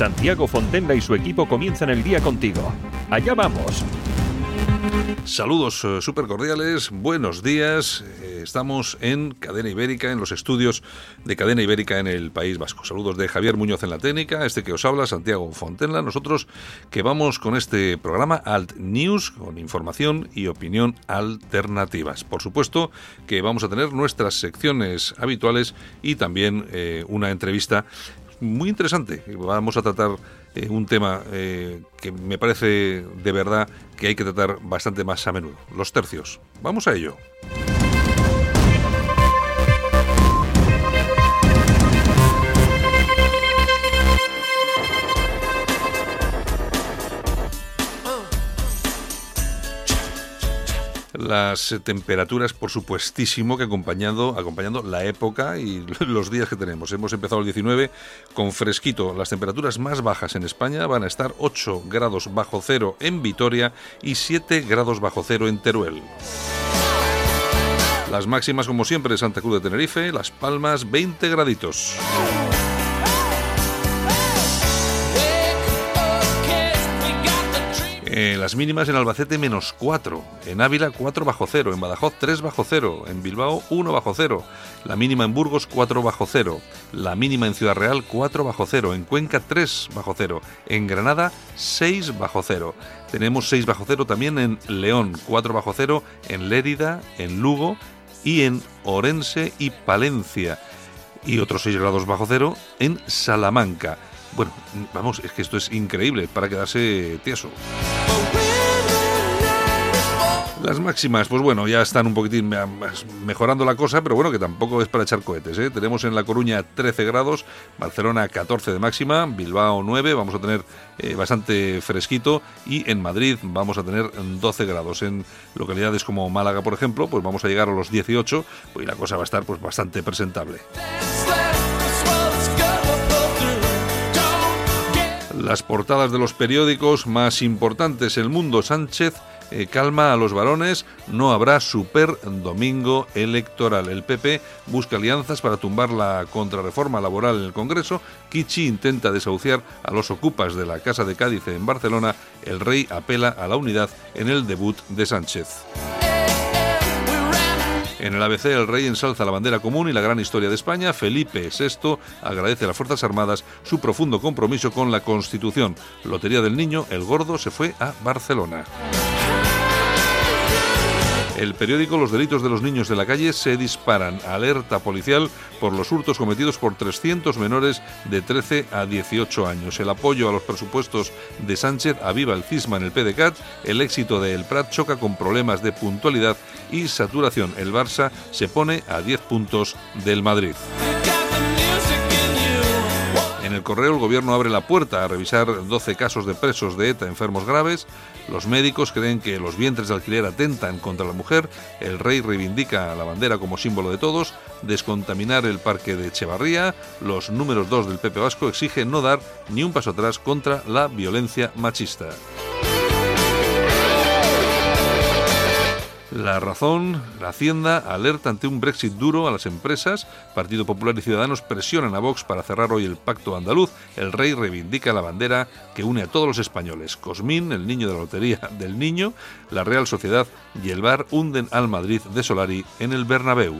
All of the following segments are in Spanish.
Santiago Fontenla y su equipo comienzan el día contigo. Allá vamos. Saludos eh, súper cordiales, buenos días. Eh, estamos en Cadena Ibérica, en los estudios de Cadena Ibérica en el País Vasco. Saludos de Javier Muñoz en la técnica, este que os habla, Santiago Fontenla. Nosotros que vamos con este programa Alt News, con información y opinión alternativas. Por supuesto que vamos a tener nuestras secciones habituales y también eh, una entrevista muy interesante. Vamos a tratar eh, un tema eh, que me parece de verdad que hay que tratar bastante más a menudo, los tercios. Vamos a ello. Las temperaturas, por supuestísimo, que acompañando, acompañando la época y los días que tenemos. Hemos empezado el 19 con fresquito. Las temperaturas más bajas en España van a estar 8 grados bajo cero en Vitoria y 7 grados bajo cero en Teruel. Las máximas, como siempre, Santa Cruz de Tenerife, Las Palmas, 20 graditos. Eh, las mínimas en Albacete menos 4, en Ávila 4 bajo 0, en Badajoz 3 bajo 0, en Bilbao 1 bajo 0, la mínima en Burgos 4 bajo 0, la mínima en Ciudad Real 4 bajo 0, en Cuenca 3 bajo 0, en Granada 6 bajo 0. Tenemos 6 bajo 0 también en León, 4 bajo 0 en Lérida, en Lugo y en Orense y Palencia. Y otros 6 grados bajo 0 en Salamanca. Bueno, vamos, es que esto es increíble para quedarse tieso. Las máximas, pues bueno, ya están un poquitín mejorando la cosa, pero bueno, que tampoco es para echar cohetes. ¿eh? Tenemos en La Coruña 13 grados, Barcelona 14 de máxima, Bilbao 9, vamos a tener eh, bastante fresquito, y en Madrid vamos a tener 12 grados. En localidades como Málaga, por ejemplo, pues vamos a llegar a los 18, pues la cosa va a estar pues bastante presentable. Las portadas de los periódicos más importantes, El Mundo Sánchez eh, calma a los varones, no habrá super domingo electoral. El PP busca alianzas para tumbar la contrarreforma laboral en el Congreso. Kichi intenta desahuciar a los ocupas de la Casa de Cádiz en Barcelona. El rey apela a la unidad en el debut de Sánchez. En el ABC el rey ensalza la bandera común y la gran historia de España. Felipe VI agradece a las Fuerzas Armadas su profundo compromiso con la Constitución. Lotería del Niño, el gordo se fue a Barcelona. El periódico Los delitos de los niños de la calle se disparan. Alerta policial por los hurtos cometidos por 300 menores de 13 a 18 años. El apoyo a los presupuestos de Sánchez aviva el cisma en el PDCAT. El éxito de El Prat choca con problemas de puntualidad y saturación. El Barça se pone a 10 puntos del Madrid. En el correo el gobierno abre la puerta a revisar 12 casos de presos de ETA enfermos graves. Los médicos creen que los vientres de alquiler atentan contra la mujer. El rey reivindica la bandera como símbolo de todos. Descontaminar el parque de Echevarría. Los números 2 del Pepe Vasco exigen no dar ni un paso atrás contra la violencia machista. La razón, la Hacienda alerta ante un Brexit duro a las empresas. Partido Popular y Ciudadanos presionan a Vox para cerrar hoy el pacto andaluz. El rey reivindica la bandera que une a todos los españoles. Cosmín, el niño de la lotería del niño, la Real Sociedad y el Bar hunden al Madrid de Solari en el Bernabéu.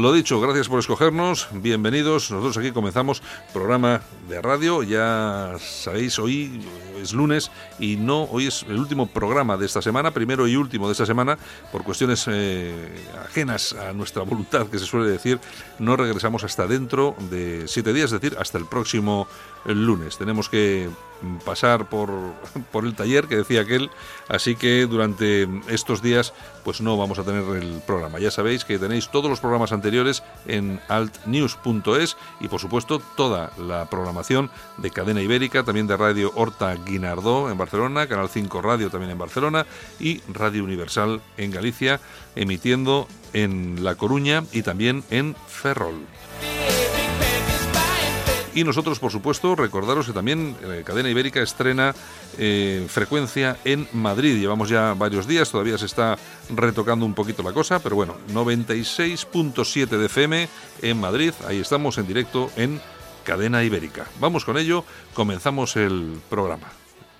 Lo dicho, gracias por escogernos, bienvenidos. Nosotros aquí comenzamos programa de radio. Ya sabéis, hoy es lunes y no, hoy es el último programa de esta semana, primero y último de esta semana, por cuestiones eh, ajenas a nuestra voluntad, que se suele decir. No regresamos hasta dentro de siete días, es decir, hasta el próximo lunes. Tenemos que pasar por, por el taller que decía aquel, así que durante estos días pues no vamos a tener el programa. Ya sabéis que tenéis todos los programas anteriores en altnews.es y por supuesto toda la programación de Cadena Ibérica, también de Radio Horta Guinardó en Barcelona, Canal 5 Radio también en Barcelona y Radio Universal en Galicia, emitiendo en La Coruña y también en Ferrol. Y nosotros, por supuesto, recordaros que también eh, Cadena Ibérica estrena eh, frecuencia en Madrid. Llevamos ya varios días, todavía se está retocando un poquito la cosa, pero bueno, 96.7 de FM en Madrid. Ahí estamos en directo en Cadena Ibérica. Vamos con ello, comenzamos el programa.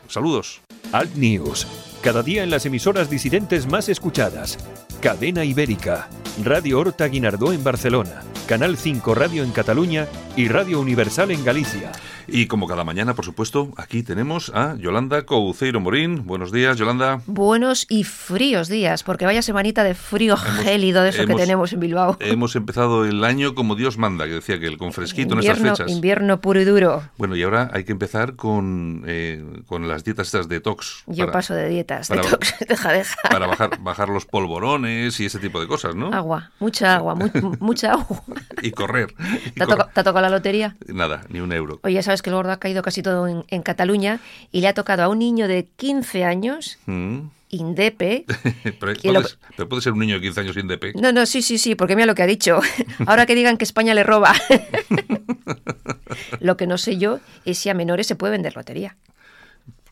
Saludos. Alt News, cada día en las emisoras disidentes más escuchadas. Cadena Ibérica, Radio Horta Guinardó en Barcelona, Canal 5 Radio en Cataluña y Radio Universal en Galicia. Y como cada mañana, por supuesto, aquí tenemos a Yolanda Couceiro Morín. Buenos días, Yolanda. Buenos y fríos días, porque vaya semanita de frío gélido de eso que tenemos en Bilbao. Hemos empezado el año como Dios manda, que decía que el con fresquito invierno, en estas fechas. Invierno puro y duro. Bueno, y ahora hay que empezar con, eh, con las dietas estas detox. Yo para, paso de dietas, para, detox, deja, deja. Para bajar, bajar los polvorones y ese tipo de cosas, ¿no? Agua, mucha agua, mu mucha agua. y correr. Y ¿Te, ha tocado, ¿Te ha tocado la lotería? Nada, ni un euro. Oye, sabes que el gordo ha caído casi todo en, en Cataluña y le ha tocado a un niño de 15 años. Mm. Indepe. pero, puede, lo- pero puede ser un niño de 15 años indepe. No, no, sí, sí, sí, porque mira lo que ha dicho. Ahora que digan que España le roba. lo que no sé yo es si a menores se puede vender lotería.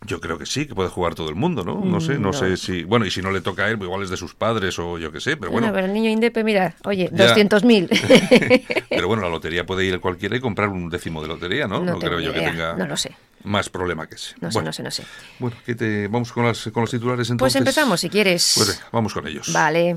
Yo creo que sí, que puede jugar todo el mundo, ¿no? No sé, no, Mm, no. sé si... Bueno, y si no le toca a él, igual es de sus padres o yo qué sé, pero Bueno, bueno... pero el niño Indepe, mira, oye, Ya. 200.000. Pero bueno, la lotería puede ir cualquiera y comprar un décimo de lotería, ¿no? No creo yo que tenga no lo sé. más problema que ese. No sé, bueno, no sé, no sé. Bueno, ¿qué te... vamos con, las, con los titulares Pues entonces. empezamos, si quieres. Pues venga, vamos con ellos. Vale.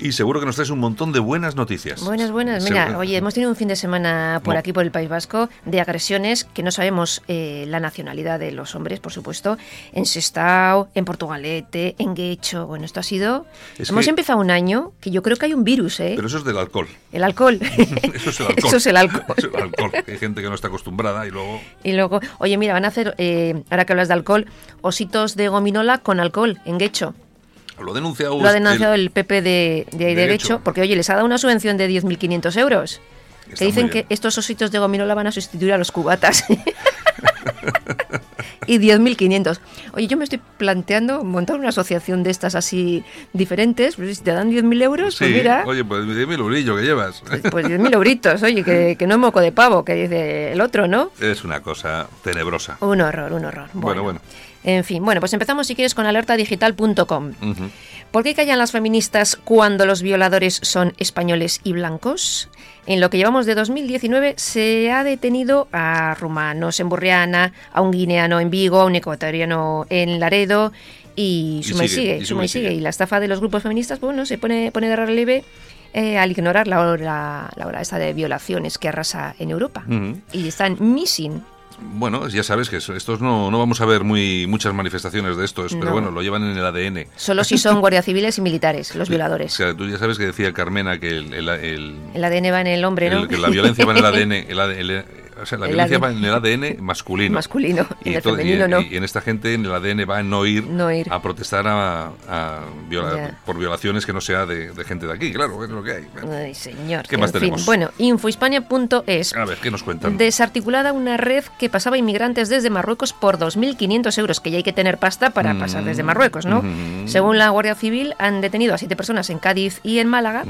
Y seguro que nos traes un montón de buenas noticias. Buenas, buenas. Mira, oye, hemos tenido un fin de semana por No. aquí, por el País Vasco, de agresiones que no sabemos eh, la nacionalidad de los hombres, por supuesto. En Sestao, en Portugalete, en Guecho. Bueno, esto ha sido... Es hemos que- empezado un año que yo creo que hay un virus, ¿eh? Pero eso es del alcohol. El alcohol. Eso es el alcohol. Eso es el alcohol. Eso es el alcohol. Hay gente que no está acostumbrada y luego... Y luego, oye, mira, van a hacer, eh, ahora que hablas de alcohol, ositos de gominola con alcohol en Guecho. Lo ha denunciado... Lo ha denunciado el- el PP de, de, ahí de de Guecho, Guecho. porque, oye, les ha dado una subvención de 10.500 euros. Está Que dicen que estos ositos de gominola van a sustituir a los cubatas. y 10.500. Oye, yo me estoy planteando montar una asociación de estas así diferentes. Pues si te dan 10.000 euros, Sí, pues mira, oye, pues dime el brillo que llevas. pues, pues 10.000 euritos. Oye, que, que no es moco de pavo, que dice el otro, ¿no? Es una cosa tenebrosa. Un horror, un horror. Bueno, bueno. En fin, bueno, pues empezamos si quieres con alertadigital.com. Ujú. ¿Por qué callan las feministas cuando los violadores son españoles y blancos? En lo que llevamos de 2019 se ha detenido a rumanos en Burriana, a un guineano en Vigo, a un ecuatoriano en Laredo y suma y sigue, sigue, y suma y sigue. Y la estafa de los grupos feministas, bueno, se pone, pone de relieve eh, al ignorar la hora, la hora esta de violaciones que arrasa en Europa. Y están missing. Bueno, ya sabes que estos no, no vamos a ver muy muchas manifestaciones de estos, pero No. bueno, lo llevan en el ADN. Solo si son guardias civiles y militares, los O violadores. sea, tú ya sabes que decía Carmena que el, el- el- El ADN va en el hombre, ¿no? el- que la violencia va en el ADN, el ADN el- o sea, la El violencia ADN. va en el ADN masculino. Masculino, y en el todo- femenino en- no. y en esta gente en el ADN va en no ir, No ir. a protestar a, a viola- por violaciones que no sea de, de gente de aquí, claro, es lo que hay. Ay, señor. ¿Qué más fin. tenemos? Bueno, infohispania.es. A ver, ¿qué nos cuentan? Desarticulada una red que pasaba inmigrantes desde Marruecos por 2.500 euros, que ya hay que tener pasta para Mm. pasar desde Marruecos, ¿no? Según la Guardia Civil, han detenido a siete personas en Cádiz y en Málaga.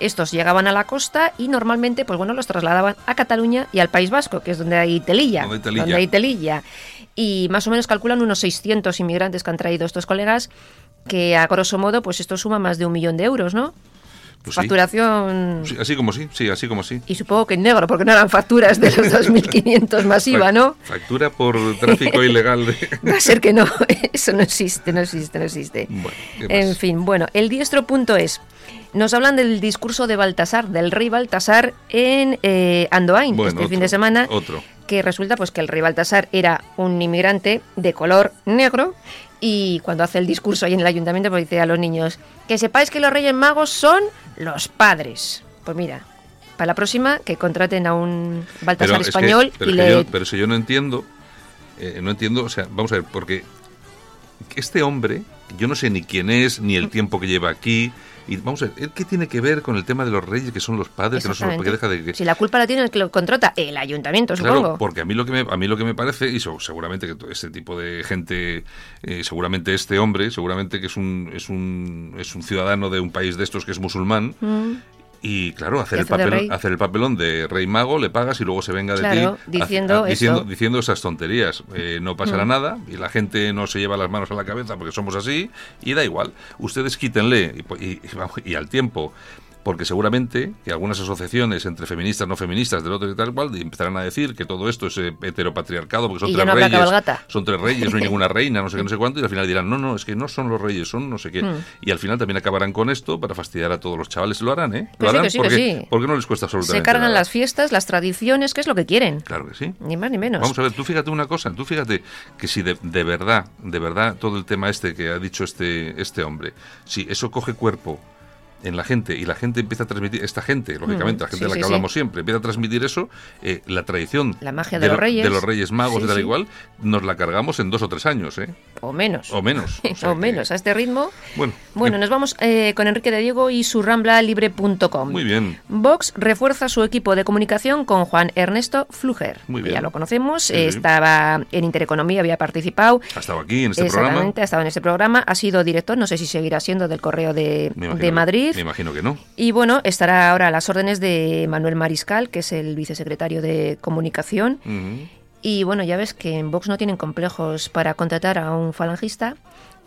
Estos llegaban a la costa y normalmente, pues bueno, los trasladaban a Cataluña y al País Vasco, que es donde hay telilla. Donde hay telilla. Donde hay telilla. Y más o menos calculan unos 600 inmigrantes que han traído estos colegas, que a grosso modo, pues esto suma más de un millón de euros, ¿no? Pues. Facturación. Sí, así como sí, sí, así como sí. Y supongo que en negro, porque no eran facturas de los 2.500 masiva, ¿no? Factura por tráfico ilegal. De... Va a ser que no, eso no existe, no existe, no existe. En fin, bueno, el diestro punto es. Nos hablan del discurso de Baltasar, del rey Baltasar en eh, Andoain Bueno, este fin de semana, Otro. que resulta pues que el rey Baltasar era un inmigrante de color negro y cuando hace el discurso ahí en el ayuntamiento pues dice a los niños que sepáis que los reyes magos son los padres. Pues mira, para la próxima que contraten a un Baltasar es que- español pero y es que le... yo- pero si yo no entiendo, eh, no entiendo, o sea, vamos a ver, porque este hombre, yo no sé ni quién es, ni el tiempo que lleva aquí, y vamos a ver, ¿él ¿qué tiene que ver con el tema de los reyes, que son los padres, que no son los porque deja de que... Si la culpa la tiene el que lo contrata, el ayuntamiento, Claro, supongo. porque a mí lo que me, a mí lo que me parece, y so- seguramente que este tipo de gente, eh, seguramente este hombre, seguramente que es un, es un, es un ciudadano de un país de estos que es musulmán, Mm. Y claro, hacer el, papel, hacer el papelón de rey mago, le pagas y luego se venga de Claro, ti diciendo a- diciendo, diciendo esas tonterías. Eh, no pasará Mm. nada y la gente no se lleva las manos a la cabeza porque somos así y da igual. Ustedes quítenle y, y- y al tiempo. Porque seguramente que algunas asociaciones entre feministas, no feministas, del otro y tal cual, empezarán a decir que todo esto es eh, heteropatriarcado, porque son Y tres no reyes, son tres reyes, no hay ninguna reina, no sé qué, no sé cuánto, y al final dirán, no, no, es que no son los reyes, son no sé qué. Mm. Y al final también acabarán con esto para fastidiar a todos los chavales. Lo harán, ¿eh? Lo harán que sí, que porque, sí. porque no les cuesta Se absolutamente cargan nada. las fiestas, las tradiciones, que es lo que quieren. Claro que sí. Ni más ni menos. Vamos a ver, tú fíjate una cosa, tú fíjate que si de, de verdad, de verdad, todo el tema este que ha dicho este, este hombre, si eso coge cuerpo en la gente y la gente empieza a transmitir, esta gente, lógicamente, la gente sí, de la que sí. hablamos siempre, empieza a transmitir eso, eh, la tradición La magia de lo- los reyes. de los reyes magos y tal igual, nos la cargamos en dos o tres años, ¿eh? O menos. O menos. O sea o que- menos, a este ritmo. Bueno, Bueno, nos vamos eh, con Enrique de Diego y su rambla libre.com. muy bien. Vox refuerza su equipo de comunicación con Juan Ernesto Fluger. Muy bien. Ya lo conocemos, estaba en Intereconomía, había participado. Ha estado aquí en este Exactamente, programa. ha estado en este programa, ha sido director, no sé si seguirá siendo del Correo de, de que- Me imagino que no. Y bueno, estará ahora a las órdenes de Manuel Mariscal, que es el vicesecretario de Comunicación. Y bueno, ya ves que en Vox no tienen complejos para contratar a un falangista,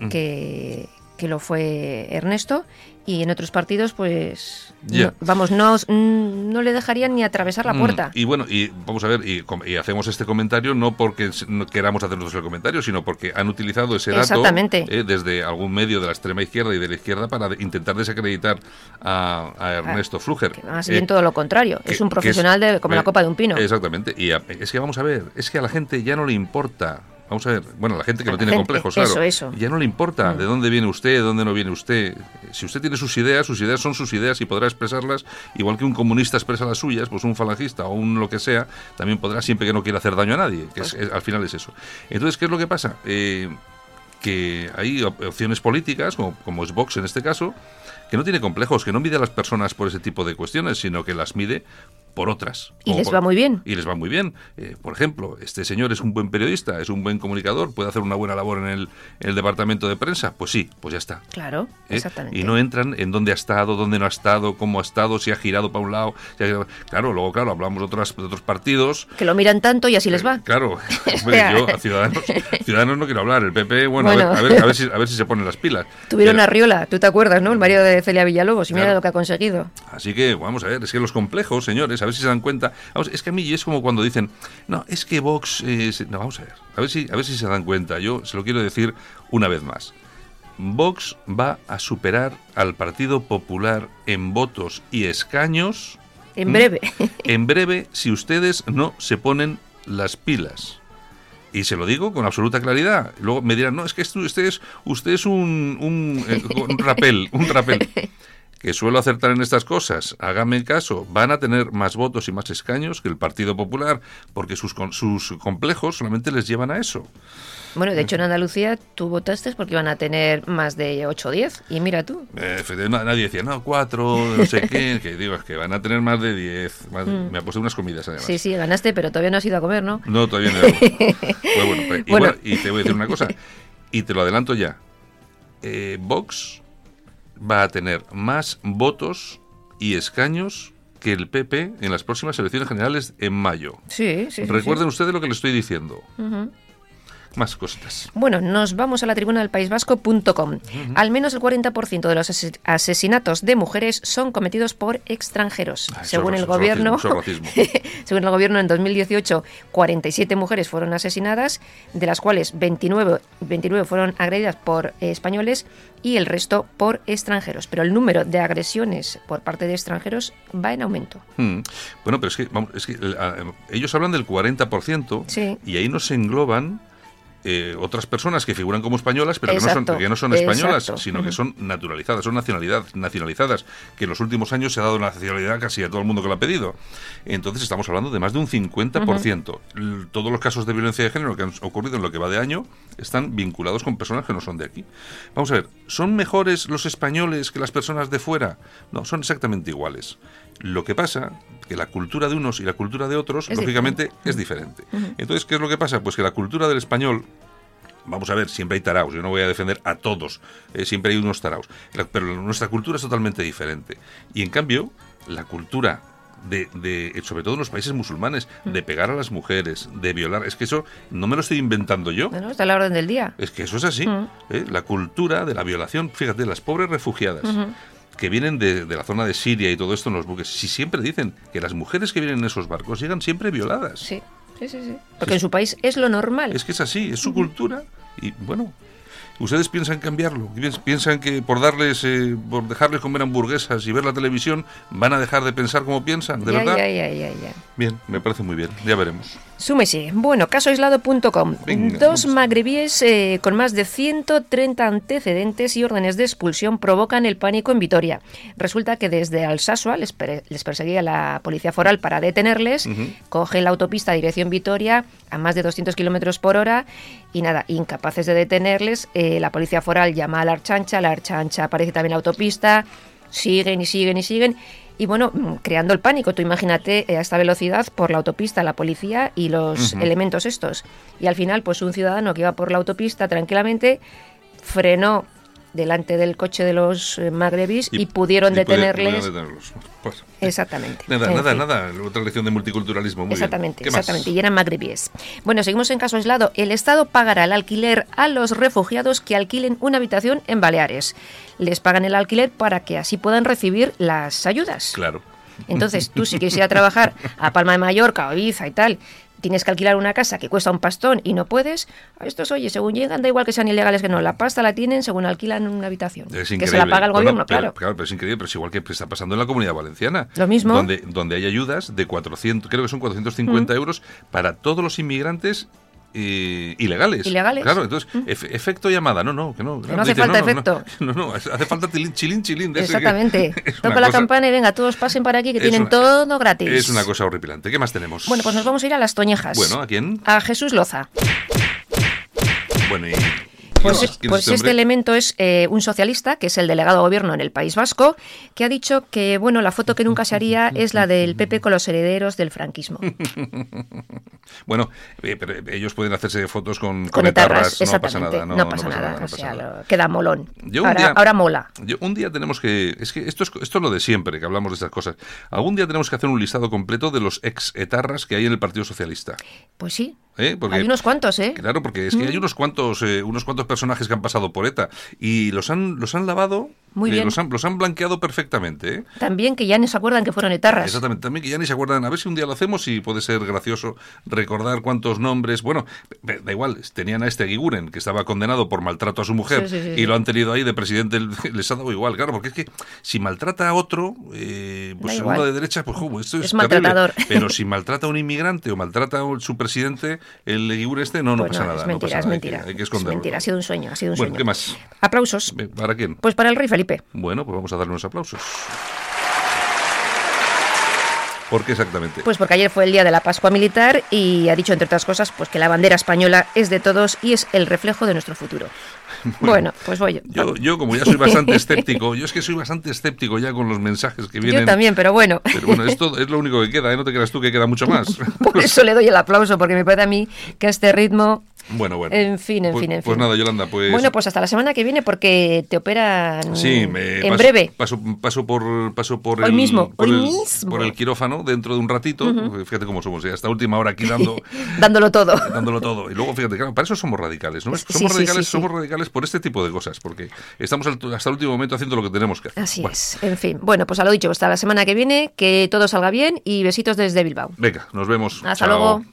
que, que lo fue Ernesto, y en otros partidos, pues, Ya. no- vamos, no, mm, no le dejarían ni atravesar la Mm, puerta. Y bueno, y vamos a ver, y, y hacemos este comentario no porque queramos hacer nosotros el comentario, sino porque han utilizado ese dato Exactamente. eh, desde algún medio de la extrema izquierda y de la izquierda para intentar desacreditar a, a Ernesto Fluger. Que más Eh, bien todo lo contrario, que- es un profesional de, como eh, la copa de un pino. Exactamente. Y a- es que vamos a ver, es que a la gente ya no le importa. Vamos a ver, bueno, la gente que no tiene gente, complejos, claro. eso, eso. Ya no le importa Mm. de dónde viene usted, de dónde no viene usted. Si usted tiene sus ideas, sus ideas son sus ideas y podrá expresarlas igual que un comunista expresa las suyas, pues un falangista o un lo que sea, también podrá siempre que no quiera hacer daño a nadie, que Pues es- es- al final es eso. Entonces, ¿qué es lo que pasa? Eh, que hay op- opciones políticas, como, como es Vox en este caso, que no tiene complejos, que no mide a las personas por ese tipo de cuestiones, sino que las mide por otras. Y les por- va muy bien. Y les va muy bien. Eh, por ejemplo, este señor es un buen periodista, es un buen comunicador, puede hacer una buena labor en el, en el departamento de prensa. Pues sí, pues ya está. Claro, ¿eh? exactamente. Y no entran en dónde ha estado, dónde no ha estado, cómo ha estado, si ha girado para un lado. si ha girado- Claro, luego, claro, hablamos de otros, de otros partidos. Que lo miran tanto y así les va. Eh, Claro, hombre, yo a Ciudadanos, Ciudadanos no quiero hablar. El PP, bueno, Bueno. A, ver, a, ver, a, ver si, a ver si se ponen las pilas. Tuvieron Pero- a Riola, tú te acuerdas, ¿no? El marido de Celia Villalobos, y mira lo que ha conseguido. Así que vamos a ver, es que los complejos, señores, a ver si se dan cuenta. Vamos, es que a mí es como cuando dicen, no, es que Vox. eh, se-". no, vamos a ver, a ver, si, a ver si se dan cuenta. Yo se lo quiero decir una vez más. Vox va a superar al Partido Popular en votos y escaños En breve. en breve si ustedes no se ponen las pilas. Y se lo digo con absoluta claridad. Luego me dirán, no, es que esto- usted es, usted es un, un, eh, un rapel, un rapel. Que suelo acertar en estas cosas. Hágame caso, van a tener más votos y más escaños que el Partido Popular, porque sus, sus complejos solamente les llevan a eso. Bueno, de hecho en Andalucía tú votaste porque iban a tener más de 8 o 10. Y mira tú. Eh, nadie decía, no, cuatro, no sé qué, que digo, es que van a tener más de diez. más- Me ha puesto unas comidas además. Mm. Sí, sí, ganaste, pero todavía no has ido a comer, ¿no? No, todavía no. Pues bueno, pues- y, Bueno. bueno, y te voy a decir una cosa, y te lo adelanto ya. Eh, Vox va a tener más votos y escaños que el PP en las próximas elecciones generales en mayo. Sí, sí. sí, Recuerden ustedes lo que les estoy diciendo. Ujú. Más cositas. Bueno, nos vamos a la tribuna del País Vasco.com. Al menos el 40% de los asesinatos de mujeres son cometidos por extranjeros. Ah, según el gobierno, según el gobierno en 2018, 47 mujeres fueron asesinadas, de las cuales 29, 29 fueron agredidas por eh, españoles y el resto por extranjeros. Pero el número de agresiones por parte de extranjeros va en aumento. Mm. Bueno, pero es que, vamos, es que eh, a- ellos hablan del 40% Sí. y ahí no se engloban eh, otras personas que figuran como españolas, pero que no, son, que no son españolas, exacto. sino que son naturalizadas, son nacionalidad, nacionalizadas, que en los últimos años se ha dado nacionalidad casi a todo el mundo que lo ha pedido. Entonces estamos hablando de más de un 50%. L- Todos los casos de violencia de género que han ocurrido en lo que va de año están vinculados con personas que no son de aquí. Vamos a ver, ¿son mejores los españoles que las personas de fuera? No, son exactamente iguales. Lo que pasa que la cultura de unos y la cultura de otros, Es lógicamente, es diferente. Entonces, ¿qué es lo que pasa? Pues que la cultura del español Vamos a ver, siempre hay taraos, yo no voy a defender a todos, eh, siempre hay unos taraos, pero nuestra cultura es totalmente diferente. Y en cambio, la cultura de, de, sobre todo en los países musulmanes, de pegar a las mujeres, de violar, es que eso no me lo estoy inventando yo. Está a la orden del día. Es que eso es así. ¿eh? La cultura de la violación, fíjate, las pobres refugiadas que vienen de, de la zona de Siria y todo esto en los buques, si siempre dicen que las mujeres que vienen en esos barcos llegan siempre violadas. Sí, sí, sí. sí. Porque en su país es lo normal. Es que es así, es su cultura y bueno. ¿Ustedes piensan cambiarlo? Piens- ¿Piensan que por darles, eh, por dejarles comer hamburguesas y ver la televisión van a dejar de pensar como piensan? ¿De ya, verdad? ya, ya, ya, ya. Bien, me parece muy bien. Ya veremos. Súmese. Bueno, casoaislado.com. Dos magrebíes eh, con más de 130 antecedentes y órdenes de expulsión provocan el pánico en Vitoria. Resulta que desde Alsasua les, les perseguía la policía foral para detenerles, cogen la autopista dirección Vitoria a más de 200 kilómetros por hora y nada, incapaces de detenerles, eh, la policía foral llama a la Archancha, la Archancha aparece también en la autopista, siguen y siguen y siguen. Y bueno, mm, creando el pánico, tú imagínate eh, a esta velocidad por la autopista, la policía y los elementos estos. Y al final, pues un ciudadano que iba por la autopista tranquilamente frenó delante del coche de los eh, magrebis y, pudieron y detenerles. pudieron detenerlos. Pues, Exactamente. nada, nada, fin. nada. Otra lección de multiculturalismo. Muy Exactamente, bien. ¿Qué más? exactamente. Y eran magrebíes. Bueno, seguimos en caso aislado. El Estado pagará el alquiler a los refugiados que alquilen una habitación en Baleares. Les pagan el alquiler para que así puedan recibir las ayudas. Claro. Entonces, tú si quieres ir a trabajar a Palma de Mallorca Ibiza y tal, tienes que alquilar una casa que cuesta un pastón y no puedes, a estos, oye, según llegan, da igual que sean ilegales que no, la pasta la tienen según alquilan una habitación. Es que se la paga el Bueno, gobierno, pero- claro. Claro, pero es increíble, pero es igual que está pasando en la comunidad valenciana. Lo mismo. Donde, donde hay ayudas de 400, creo que son 450 Mm. euros para todos los inmigrantes eh, ilegales. Ilegales. Claro, entonces, efe- efecto llamada, no, no, que no. no hace falta efecto. No, no, no, hace falta tilín, chilín, chilín. de Exactamente. Toca la cosa- campana y venga, todos pasen para aquí que es tienen una- todo gratis. Es una cosa horripilante. ¿Qué más tenemos? Bueno, pues nos vamos a ir a las Toñejas. Bueno, ¿a quién? A Jesús Loza. Bueno, y... Pues, ¿quién es- quién es pues este elemento es eh, un socialista, que es el delegado de gobierno en el País Vasco, que ha dicho que bueno la foto que nunca se haría es la del PP con los herederos del franquismo. Bueno, eh, pero ellos pueden hacerse fotos con, Con etarras, no pasa nada. No, No, pasa, nada. no o pasa sea, nada. queda molón. Yo ahora, día- ahora mola. Yo- un día tenemos que. Es que esto es, esto es lo de siempre, que hablamos de estas cosas. Algún día tenemos que hacer un listado completo de los ex etarras que hay en el Partido Socialista. Pues sí. ¿Eh? Porque- Hay unos cuantos, ¿eh? Claro, porque es que hay unos cuantos, eh, unos cuantos personajes que han pasado por ETA y los han, los han lavado, Muy bien. los, han, los han blanqueado perfectamente. ¿eh? También que ya no se acuerdan que fueron etarras. Exactamente, también que ya ni se acuerdan. A ver si un día lo hacemos y puede ser gracioso recordar cuántos nombres. Bueno, da igual, tenían a este Giguren, que estaba condenado por maltrato a su mujer, Sí, sí, sí, y lo han tenido ahí de presidente, les ha dado igual, claro, porque es que si maltrata a otro, eh, pues uno de derecha, pues jo, esto es, maltratador. Pero si maltrata a un inmigrante o maltrata a su presidente, el Giguren este, no, no Pues pasa nada. es no mentira, es nada, hay que- mentira. Hay que, es esconderlo. mentira, ha sido un sueño, ha sido un Bueno, sueño. ¿qué más? Aplausos. ¿Para quién? Pues para el rey Felipe. Bueno, pues vamos a darle unos aplausos. ¿Por qué exactamente? Pues porque ayer fue el día de la Pascua Militar y ha dicho, entre otras cosas, pues que la bandera española es de todos y es el reflejo de nuestro futuro. Bueno, pues voy yo. Yo, yo, como ya soy bastante escéptico, yo es que soy bastante escéptico ya con los mensajes que vienen. Yo también, pero bueno. Pero bueno, esto es lo único que queda, ¿eh? No te creas tú que queda mucho más. Por eso le doy el aplauso, porque me parece a mí que a este ritmo Bueno, bueno. En fin, en Pues- fin, en Pues fin. nada, Yolanda, pues... Bueno, pues hasta la semana que viene porque te operan Sí, me en paso, breve. Paso, paso por, paso por Hoy el, mismo, por hoy el- mismo. por el quirófano dentro de un ratito. Fíjate cómo somos, ¿eh? hasta última hora aquí dando, Dándolo todo. dándolo todo. Y luego, fíjate, claro, para eso somos radicales, ¿no? Somos sí, radicales, sí, somos radicales por este tipo de cosas, porque estamos hasta el último momento haciendo lo que tenemos que hacer. Así Bueno, es. En fin. Bueno, pues a lo dicho, hasta la semana que viene, que todo salga bien y besitos desde Bilbao. Venga, nos vemos. Hasta Chao. luego.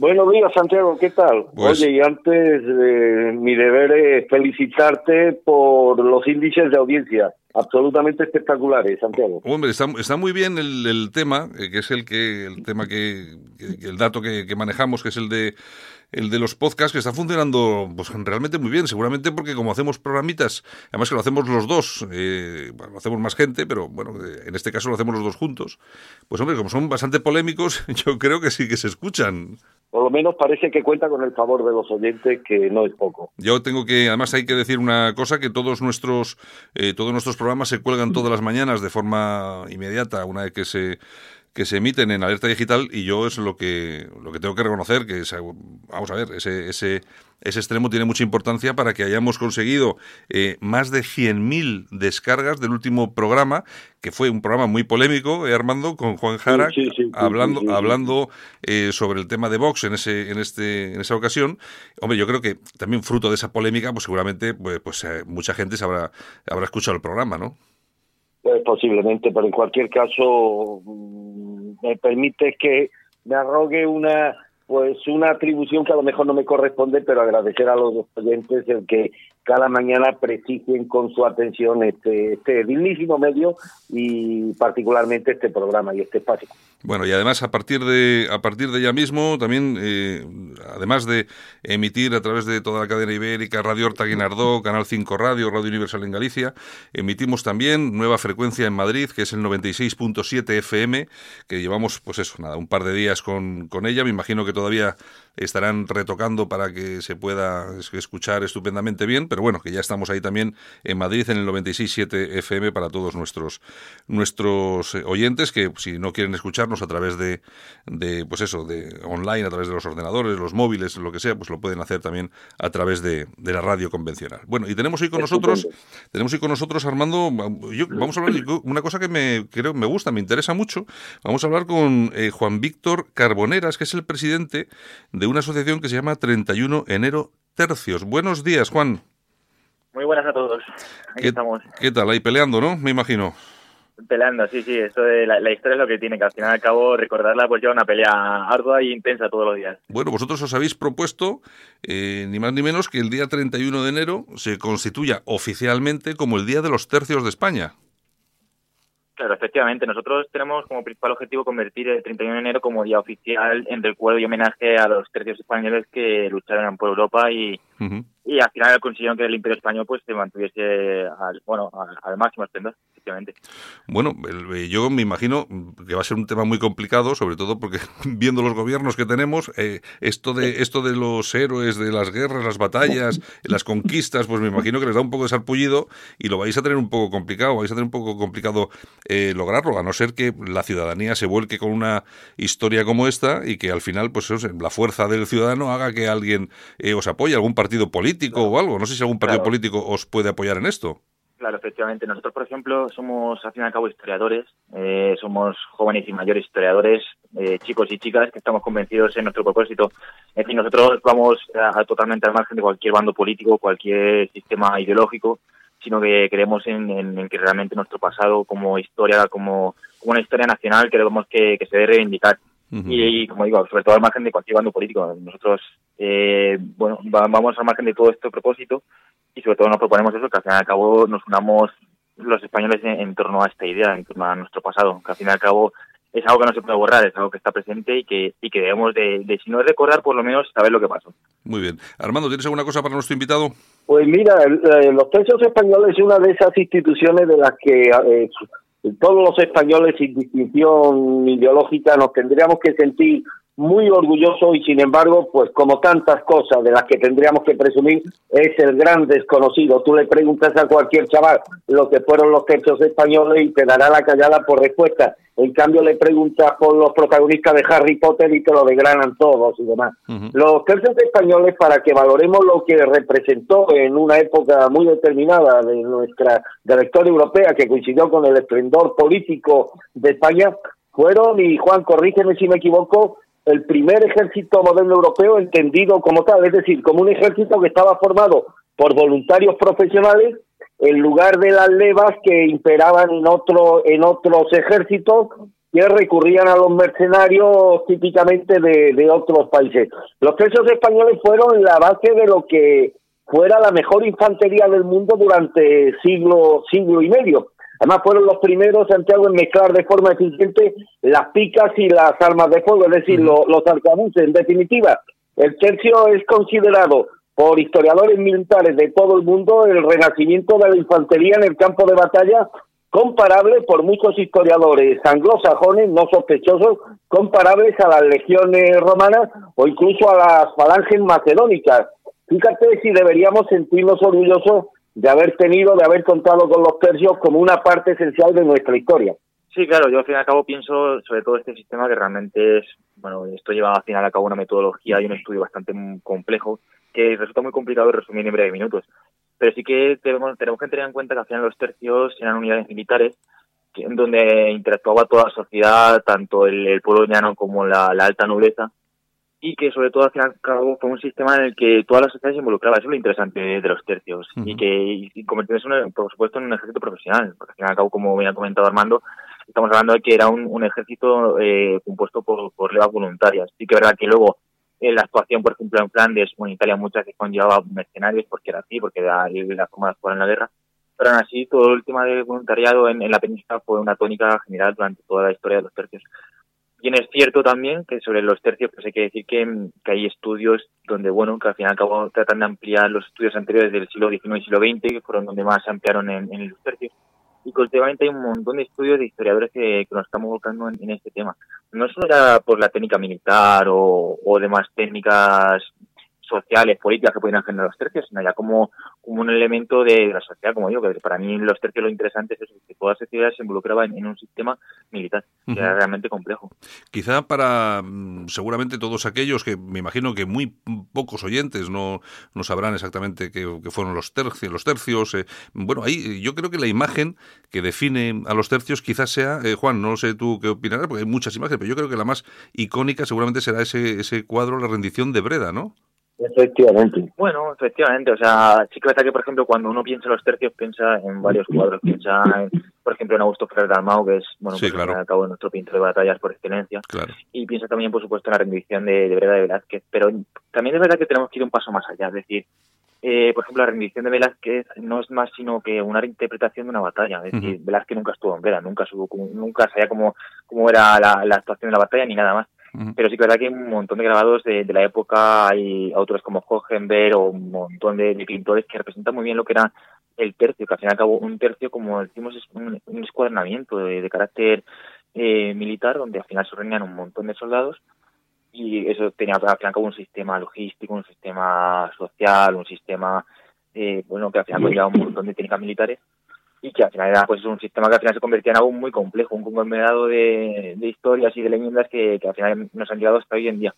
Buenos días, Santiago, ¿qué tal? Pues- Oye, y antes eh, mi deber es felicitarte por los índices de audiencia, absolutamente espectaculares, Santiago. Hombre, está, está muy bien el, el tema, eh, que es el que el tema que, el dato que, que manejamos, que es el de el de los podcasts, que está funcionando pues realmente muy bien, seguramente porque como hacemos programitas, además que lo hacemos los dos, eh, bueno, lo hacemos más gente, pero bueno, eh, en este caso lo hacemos los dos juntos, pues hombre, como son bastante polémicos, yo creo que sí que se escuchan. Por lo menos parece que cuenta con el favor de los oyentes, que no es poco. Yo tengo que, además hay que decir una cosa, que todos nuestros, eh, todos nuestros programas se cuelgan todas las mañanas de forma inmediata, una vez que se que se emiten en alerta digital y yo es lo que lo que tengo que reconocer que es, vamos a ver ese ese ese extremo tiene mucha importancia para que hayamos conseguido eh, más de 100.000 descargas del último programa que fue un programa muy polémico eh, Armando con Juan Jara Sí, sí, sí, sí, hablando hablando eh, sobre el tema de Vox en ese en este en esa ocasión. Hombre yo creo que también fruto de esa polémica pues seguramente pues, pues eh, mucha gente se habrá habrá escuchado el programa no Pues posiblemente, pero en cualquier caso mm, me permite que me arrogue una pues una atribución que a lo mejor no me corresponde, pero agradecer a los oyentes el que cada mañana prestigien con su atención este, este dignísimo medio y particularmente este programa y este espacio. Bueno, y además a partir de a partir de ya mismo también eh, además de emitir a través de toda la cadena ibérica, Radio Horta Guinardó, Canal 5 Radio, Radio Universal en Galicia, emitimos también nueva frecuencia en Madrid, que es el 96.7 FM, que llevamos pues eso, nada, un par de días con, con ella, me imagino que todavía estarán retocando para que se pueda es- escuchar estupendamente bien, pero bueno, que ya estamos ahí también en Madrid en el 96.7 FM para todos nuestros nuestros eh, oyentes que si no quieren escucharnos a través de, de pues eso, de online, a través de los ordenadores, los móviles, lo que sea, pues lo pueden hacer también a través de, de la radio convencional. Bueno, y tenemos hoy con nosotros, tenemos hoy con nosotros Armando, yo- vamos a hablar de una cosa que me creo me gusta, me interesa mucho. Vamos a hablar con eh, Juan Víctor Carboneras, que es el presidente de una asociación que se llama 31 Enero Tercios. Buenos días, Juan. Muy buenas a todos. Aquí ¿Qué, estamos ¿Qué tal? Ahí peleando, ¿no? Me imagino. peleando, sí, sí. Esto de la, la historia es lo que tiene, que al final y al cabo recordarla pues lleva una pelea ardua y intensa todos los días. Bueno, vosotros os habéis propuesto, eh, ni más ni menos, que el día 31 de enero se constituya oficialmente como el Día de los Tercios de España. Claro, efectivamente. Nosotros tenemos como principal objetivo convertir el 31 de enero como día oficial en recuerdo y homenaje a los tercios españoles que lucharon por Europa y. y al final consiguieron que el Imperio Español pues se mantuviese al, bueno, al, al máximo esplendor, efectivamente. Bueno, eh, yo me imagino que va a ser un tema muy complicado, sobre todo porque viendo los gobiernos que tenemos, eh, esto de esto de los héroes, de las guerras, las batallas, las conquistas, pues me imagino que les da un poco de sarpullido y lo vais a tener un poco complicado, vais a tener un poco complicado eh, lograrlo, a no ser que la ciudadanía se vuelque con una historia como esta y que al final, pues eso, la fuerza del ciudadano haga que alguien eh, os apoye, algún partido político o algo. No sé si algún partido Claro. político os puede apoyar en esto. Claro, efectivamente. Nosotros, por ejemplo, somos, al fin y al cabo, historiadores. eh, somos jóvenes y mayores historiadores, eh, chicos y chicas, que estamos convencidos en nuestro propósito. En fin, nosotros vamos a- a totalmente al margen de cualquier bando político, cualquier sistema ideológico, sino que creemos en, en- en que realmente nuestro pasado como historia, como, como una historia nacional, queremos que, que se debe reivindicar. Y, como digo, sobre todo al margen de cualquier bando político. Nosotros, eh, bueno, vamos al margen de todo este propósito y sobre todo nos proponemos eso, que al fin y al cabo nos unamos los españoles en, torno a esta idea, en torno a nuestro pasado, que al fin y al cabo es algo que no se puede borrar, es algo que está presente y que, y que debemos de, de, si no es recordar, por lo menos saber lo que pasó. Muy bien. Armando, ¿tienes alguna cosa para nuestro invitado? Pues mira, eh, los tercios españoles es una de esas instituciones de las que eh, todos los españoles sin distinción ideológica nos tendríamos que sentir muy orgulloso y sin embargo, pues como tantas cosas de las que tendríamos que presumir, es el gran desconocido. Tú le preguntas a cualquier chaval lo que fueron los tercios españoles y te dará la callada por respuesta. En cambio, le preguntas por los protagonistas de Harry Potter y te lo degranan todos y demás. Los tercios españoles, para que valoremos lo que representó en una época muy determinada de nuestra de la historia europea, que coincidió con el esplendor político de España, fueron, y Juan, corrígeme si me equivoco, el primer ejército moderno europeo entendido como tal, es decir, como un ejército que estaba formado por voluntarios profesionales en lugar de las levas que imperaban en otro en otros ejércitos que recurrían a los mercenarios típicamente de, de otros países. Los presos españoles fueron la base de lo que fuera la mejor infantería del mundo durante siglo siglo y medio. Además fueron los primeros, Santiago, en mezclar de forma eficiente las picas y las armas de fuego, es decir, los, los arcabuces. En definitiva, el tercio es considerado por historiadores militares de todo el mundo el renacimiento de la infantería en el campo de batalla comparable por muchos historiadores anglosajones, no sospechosos, comparables a las legiones romanas o incluso a las falanges macedónicas. Fíjate si deberíamos sentirnos orgullosos de haber tenido, de haber contado con los tercios como una parte esencial de nuestra historia. Sí, claro, yo al fin y al cabo pienso sobre todo este sistema que realmente es, bueno, esto lleva al final a cabo una metodología y un estudio bastante complejo que resulta muy complicado de resumir en breve minutos. Pero sí que tenemos, tenemos que tener en cuenta que al final los tercios eran unidades militares en donde interactuaba toda la sociedad, tanto el, pueblo llano como la alta nobleza, y que sobre todo al fin y al cabo fue un sistema en el que toda la sociedad se involucraba. Eso es lo interesante de, los tercios y que y convertirse, por supuesto, en un ejército profesional. Porque al fin y al cabo, como bien ha comentado Armando, estamos hablando de que era un, un ejército eh, compuesto por, por levas voluntarias. Sí que es verdad que luego en la actuación, por ejemplo, en Flandes o en Italia, muchas que conllevaba mercenarios porque era así, porque era la forma de actuar en la guerra. Pero aún así, todo el tema del voluntariado en, en la península fue una tónica general durante toda la historia de los tercios. Bien es cierto también que sobre los tercios pues hay que decir que, que, hay estudios donde, bueno, que al fin y al cabo tratan de ampliar los estudios anteriores del siglo XIX y siglo XX, que fueron donde más se ampliaron en, en los tercios. Y que últimamente hay un montón de estudios de historiadores que, que nos estamos volcando en, en, este tema. No solo era por la técnica militar o, o demás técnicas sociales, políticas que pueden generar los tercios, sino ya como, como un elemento de, la sociedad, como digo, que para mí los tercios lo interesante es que toda la sociedad se involucraba en, un sistema militar, que era realmente complejo. Quizá para mm, seguramente todos aquellos que me imagino que muy pocos oyentes no, no sabrán exactamente qué, fueron los tercios, los tercios. Eh, bueno, ahí yo creo que la imagen que define a los tercios quizás sea, eh, Juan, no sé tú qué opinarás, porque hay muchas imágenes, pero yo creo que la más icónica seguramente será ese, ese cuadro, la rendición de Breda, ¿no? Efectivamente. Bueno, efectivamente. O sea, sí que verdad que, por ejemplo, cuando uno piensa en los tercios, piensa en varios cuadros. Piensa, en, por ejemplo, en Augusto Ferrer Dalmau, que es, bueno, sí, pues, al cabo nuestro pintor de batallas por excelencia. Claro. Y piensa también, por supuesto, en la rendición de, de Breda de Velázquez. Pero también es verdad que tenemos que ir un paso más allá. Es decir, eh, por ejemplo, la rendición de Velázquez no es más sino que una reinterpretación de una batalla. Es decir, uh -huh. Velázquez nunca estuvo en Breda, nunca, subo, nunca sabía cómo, cómo era la, la actuación de la batalla ni nada más pero sí que verdad que hay un montón de grabados de, la época, hay autores como Hohenberg o un montón de, pintores que representan muy bien lo que era el tercio, que al fin y al cabo un tercio, como decimos, es un, un escuadernamiento de, carácter eh, militar, donde al final se reunían un montón de soldados y eso tenía al fin y al cabo un sistema logístico, un sistema social, un sistema, eh, bueno, que al final conlleva un montón de técnicas militares y que al final era pues un sistema que al final se convertía en algo muy complejo, un conglomerado de, de historias y de leyendas que, que, al final nos han llegado hasta hoy en día.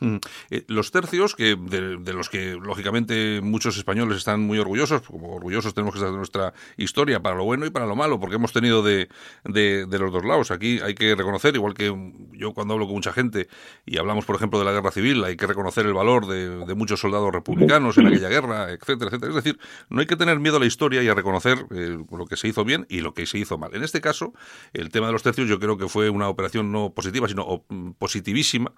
Mm. Eh, los tercios, que de, los que lógicamente muchos españoles están muy orgullosos, como orgullosos tenemos que estar de nuestra historia, para lo bueno y para lo malo, porque hemos tenido de, de, los dos lados. Aquí hay que reconocer, igual que yo cuando hablo con mucha gente y hablamos, por ejemplo, de la guerra civil, hay que reconocer el valor de, muchos soldados republicanos en aquella guerra, etcétera, etcétera. Es decir, no hay que tener miedo a la historia y a reconocer eh, lo que se hizo bien y lo que se hizo mal. En este caso, el tema de los tercios yo creo que fue una operación no positiva, sino positivísima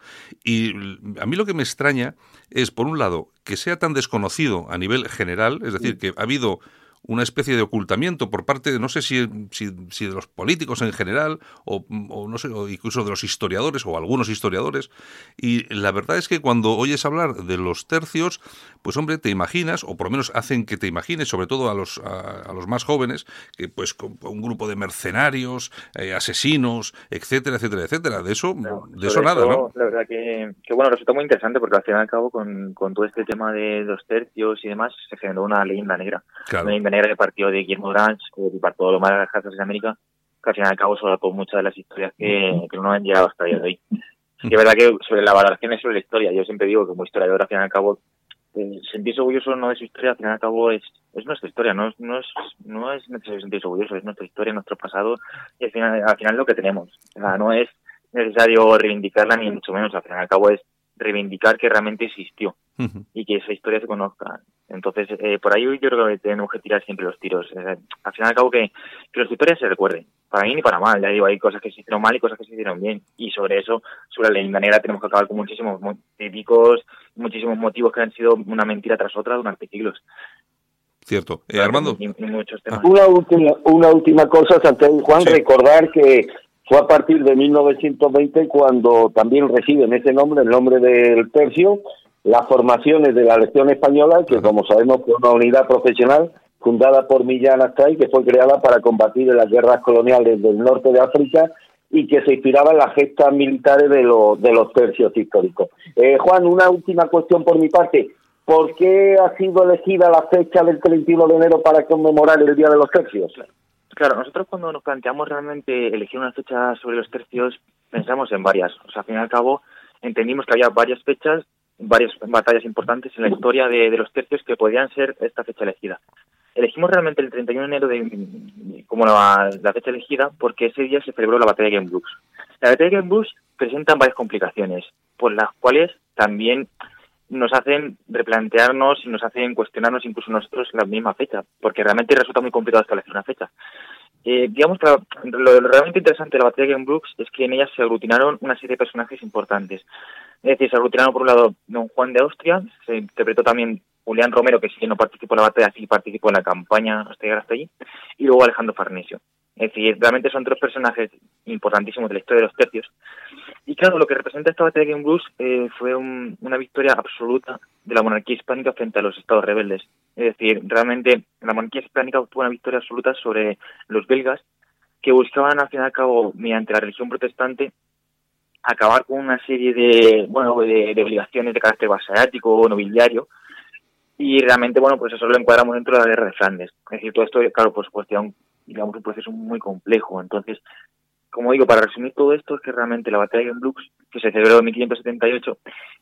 y a mí lo que me extraña es, por un lado, que sea tan desconocido a nivel general, es decir, que ha habido una especie de ocultamiento por parte, no sé si, si, de los políticos en general, o, no sé, o incluso de los historiadores, o algunos historiadores. Y la verdad es que cuando oyes hablar de los tercios, pues hombre, te imaginas, o por lo menos hacen que te imagines, sobre todo a los, a, los más jóvenes, que pues con un grupo de mercenarios, eh, asesinos, etcétera, etcétera, etcétera. De eso, de eso nada, ¿no? La verdad que, que, bueno, resulta muy interesante porque al fin y al cabo con, con todo este tema de los tercios y demás se generó una leyenda negra. Una leyenda negra que partió de Guillermo para todo lo más de las casas de América, que al fin y al cabo con muchas de las historias que, que no han llegado hasta el día de hoy. Y es verdad que sobre la valoración sobre la historia, yo siempre digo que como historiador al fin y al cabo sentirse orgulloso no de su historia, al fin y al cabo es, es nuestra historia, no es, no, es, no es necesario sentirse orgulloso, es nuestra historia, nuestro pasado y al final, al final es lo que tenemos. O sea, no es necesario reivindicarla ni mucho menos, al fin y al cabo es reivindicar que realmente existió y que esa historia se conozca. Entonces, eh, por ahí yo creo que tenemos que tirar siempre los tiros. al final y al cabo que, que las historias se recuerden, para bien y para mal. Ya digo, hay cosas que se hicieron mal y cosas que se hicieron bien. Y sobre eso, sobre la leyenda negra, tenemos que acabar con muchísimos típicos, muchísimos motivos que han sido una mentira tras otra durante siglos. Cierto. Eh, Armando. Una última, una última cosa, Santiago Juan, recordar que fue a partir de 1920 cuando también reciben ese nombre, el nombre del tercio, las formaciones de la Legión Española, que como sabemos fue una unidad profesional fundada por Millán Astray, que fue creada para combatir en las guerras coloniales del norte de África y que se inspiraba en las gestas militares de, los de los tercios históricos. Eh, Juan, una última cuestión por mi parte. ¿Por qué ha sido elegida la fecha del 31 de enero para conmemorar el Día de los Tercios? Claro, nosotros cuando nos planteamos realmente elegir una fecha sobre los tercios, pensamos en varias. O sea, al fin y al cabo, entendimos que había varias fechas, varias batallas importantes en la historia de, los tercios que podían ser esta fecha elegida. Elegimos realmente el 31 de enero de, como la, fecha elegida porque ese día se celebró la batalla de Gembloux. La batalla de Gembloux presenta varias complicaciones, por las cuales también nos hacen replantearnos y nos hacen cuestionarnos incluso nosotros la misma fecha, porque realmente resulta muy complicado establecer una fecha. Eh, digamos que lo, realmente interesante de la batalla de Game Brooks es que en ella se aglutinaron una serie de personajes importantes. Es decir, se aglutinaron por un lado Don Juan de Austria, se interpretó también Julián Romero, que sí no participó en la batalla, sí participó en la campaña hasta llegar hasta allí, y luego Alejandro Farnesio. Es decir, realmente son tres personajes importantísimos de la historia de los tercios. Y claro, lo que representa esta batalla de Game Blues eh, fue una victoria absoluta de la monarquía hispánica frente a los estados rebeldes. Es decir, realmente la monarquía hispánica obtuvo una victoria absoluta sobre los belgas que buscaban al fin y al cabo, mediante la religión protestante, acabar con una serie de, bueno, de, obligaciones de carácter vasallático o nobiliario y realmente, bueno, pues eso lo encuadramos dentro de la guerra de Flandes. Es decir, todo esto, claro, por supuesto, digamos, un proceso muy complejo. Entonces, como digo, para resumir todo esto, es que realmente la batalla de Gembloux, que se celebró en 1578,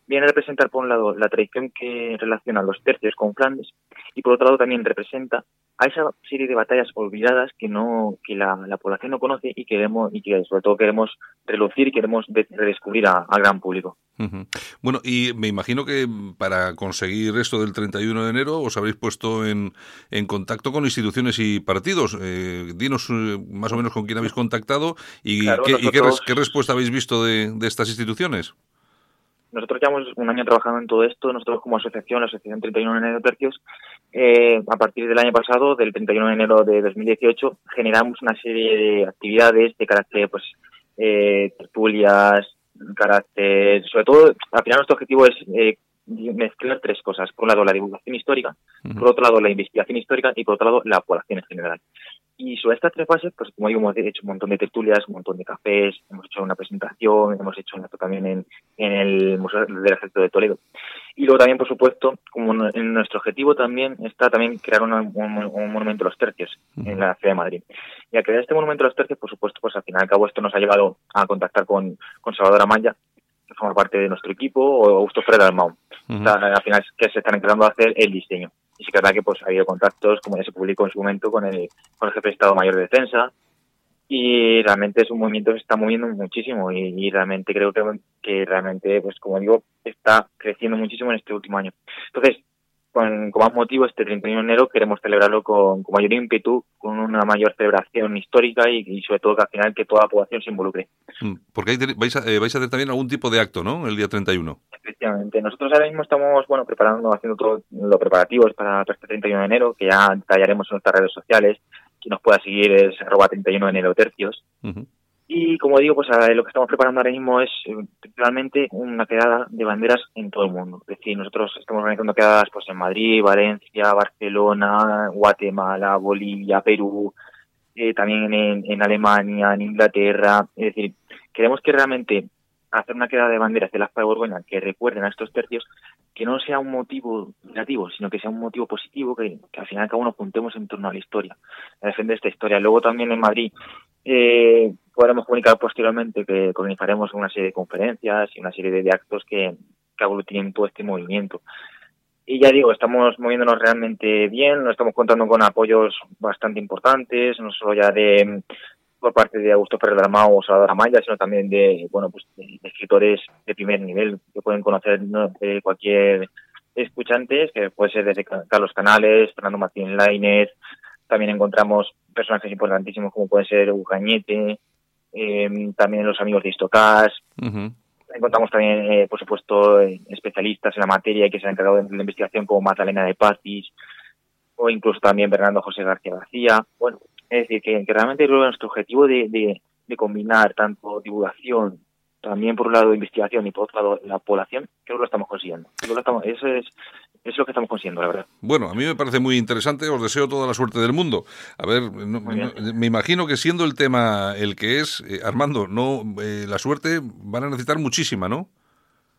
viene a representar, por un lado, la tradición que relaciona los tercios con Flandes, y por otro lado también representa a esa serie de batallas olvidadas que no que la, población no conoce y queremos y que sobre todo queremos relucir y queremos redescubrir a, al gran público. Bueno, y me imagino que para conseguir esto del 31 de enero os habréis puesto en, en contacto con instituciones y partidos. Eh, dinos eh, más o menos con quién habéis contactado y, qué, qué, respuesta habéis visto de, de estas instituciones. Nosotros llevamos un año trabajando en todo esto. Nosotros como asociación, la Asociación 31 de enero de Tercios, eh, a partir del año pasado, del 31 de enero de 2018, generamos una serie de actividades de carácter, pues, eh, tertulias, carácter, sobre todo, al final nuestro objetivo es eh, mezclar tres cosas. Por un lado, la divulgación histórica, por otro lado, la investigación histórica y por otro lado, la población en general. Y sobre estas tres fases, pues como digo, hemos hecho un montón de tertulias, un montón de cafés, hemos hecho una presentación, hemos hecho un acto también en, en el Museo del Ejército de Toledo. Y luego también, por supuesto, como en nuestro objetivo también está también crear un, monumento a los tercios en la ciudad de Madrid. Y al crear este monumento a los tercios, por supuesto, pues al final y al cabo esto nos ha llevado a contactar con, con Salvador Amaya, forma parte de nuestro equipo, o Augusto Ferrer Almao. al final es que se están encargando de hacer el diseño. Y sí que es verdad que pues, ha habido contactos, como ya se publicó en su momento, con el, con el jefe de Estado Mayor de Defensa, y realmente es un movimiento que se está moviendo muchísimo y, realmente creo que, que realmente, pues como digo, está creciendo muchísimo en este último año. Entonces, con, más motivo, este 31 de enero queremos celebrarlo con, mayor ímpetu, con una mayor celebración histórica y, sobre todo que al final que toda la población se involucre. Mm, porque ahí vais, a, eh, vais a hacer también algún tipo de acto, ¿no? El día 31. Efectivamente. Nosotros ahora mismo estamos, bueno, preparando, haciendo todo lo preparativos para este 31 de enero, que ya detallaremos en nuestras redes sociales. Quien nos pueda seguir es arroba 31 de enero tercios. Y como digo, pues lo que estamos preparando ahora mismo es eh, realmente una quedada de banderas en todo el mundo. Es decir, nosotros estamos organizando quedadas pues en Madrid, Valencia, Barcelona, Guatemala, Bolivia, Perú, eh, también en, en, Alemania, en Inglaterra. Es decir, queremos que realmente hacer una quedada de banderas de la de Borgoña que recuerden a estos tercios, que no sea un motivo negativo, sino que sea un motivo positivo, que, al final cada uno puntemos en torno a la historia, a defender esta historia. Luego también en Madrid eh, podremos comunicar posteriormente que organizaremos una serie de conferencias y una serie de, actos que, que aglutinen todo este movimiento. Y ya digo, estamos moviéndonos realmente bien, nos estamos contando con apoyos bastante importantes, no solo ya de por parte de Augusto Ferrer Armao o Salvador Amaya, sino también de bueno pues de, escritores de primer nivel que pueden conocer de cualquier escuchante, que puede ser desde Carlos Canales, Fernando Martín Lainez, también encontramos personajes importantísimos como puede ser Ugañete, eh, también los amigos de Istocas. Encontramos también, eh, por supuesto, especialistas en la materia que se han encargado de la investigación como Magdalena de Pazis o incluso también Bernardo José García García. Bueno, es decir, que, realmente nuestro objetivo de, de, combinar tanto divulgación, también por un lado investigación y por otro lado la población, creo que lo estamos consiguiendo. eso es es lo que estamos consiguiendo, la verdad. Bueno, a mí me parece muy interesante, os deseo toda la suerte del mundo. A ver, me imagino que siendo el tema el que es, eh, Armando, no eh, la suerte van a necesitar muchísima, ¿no?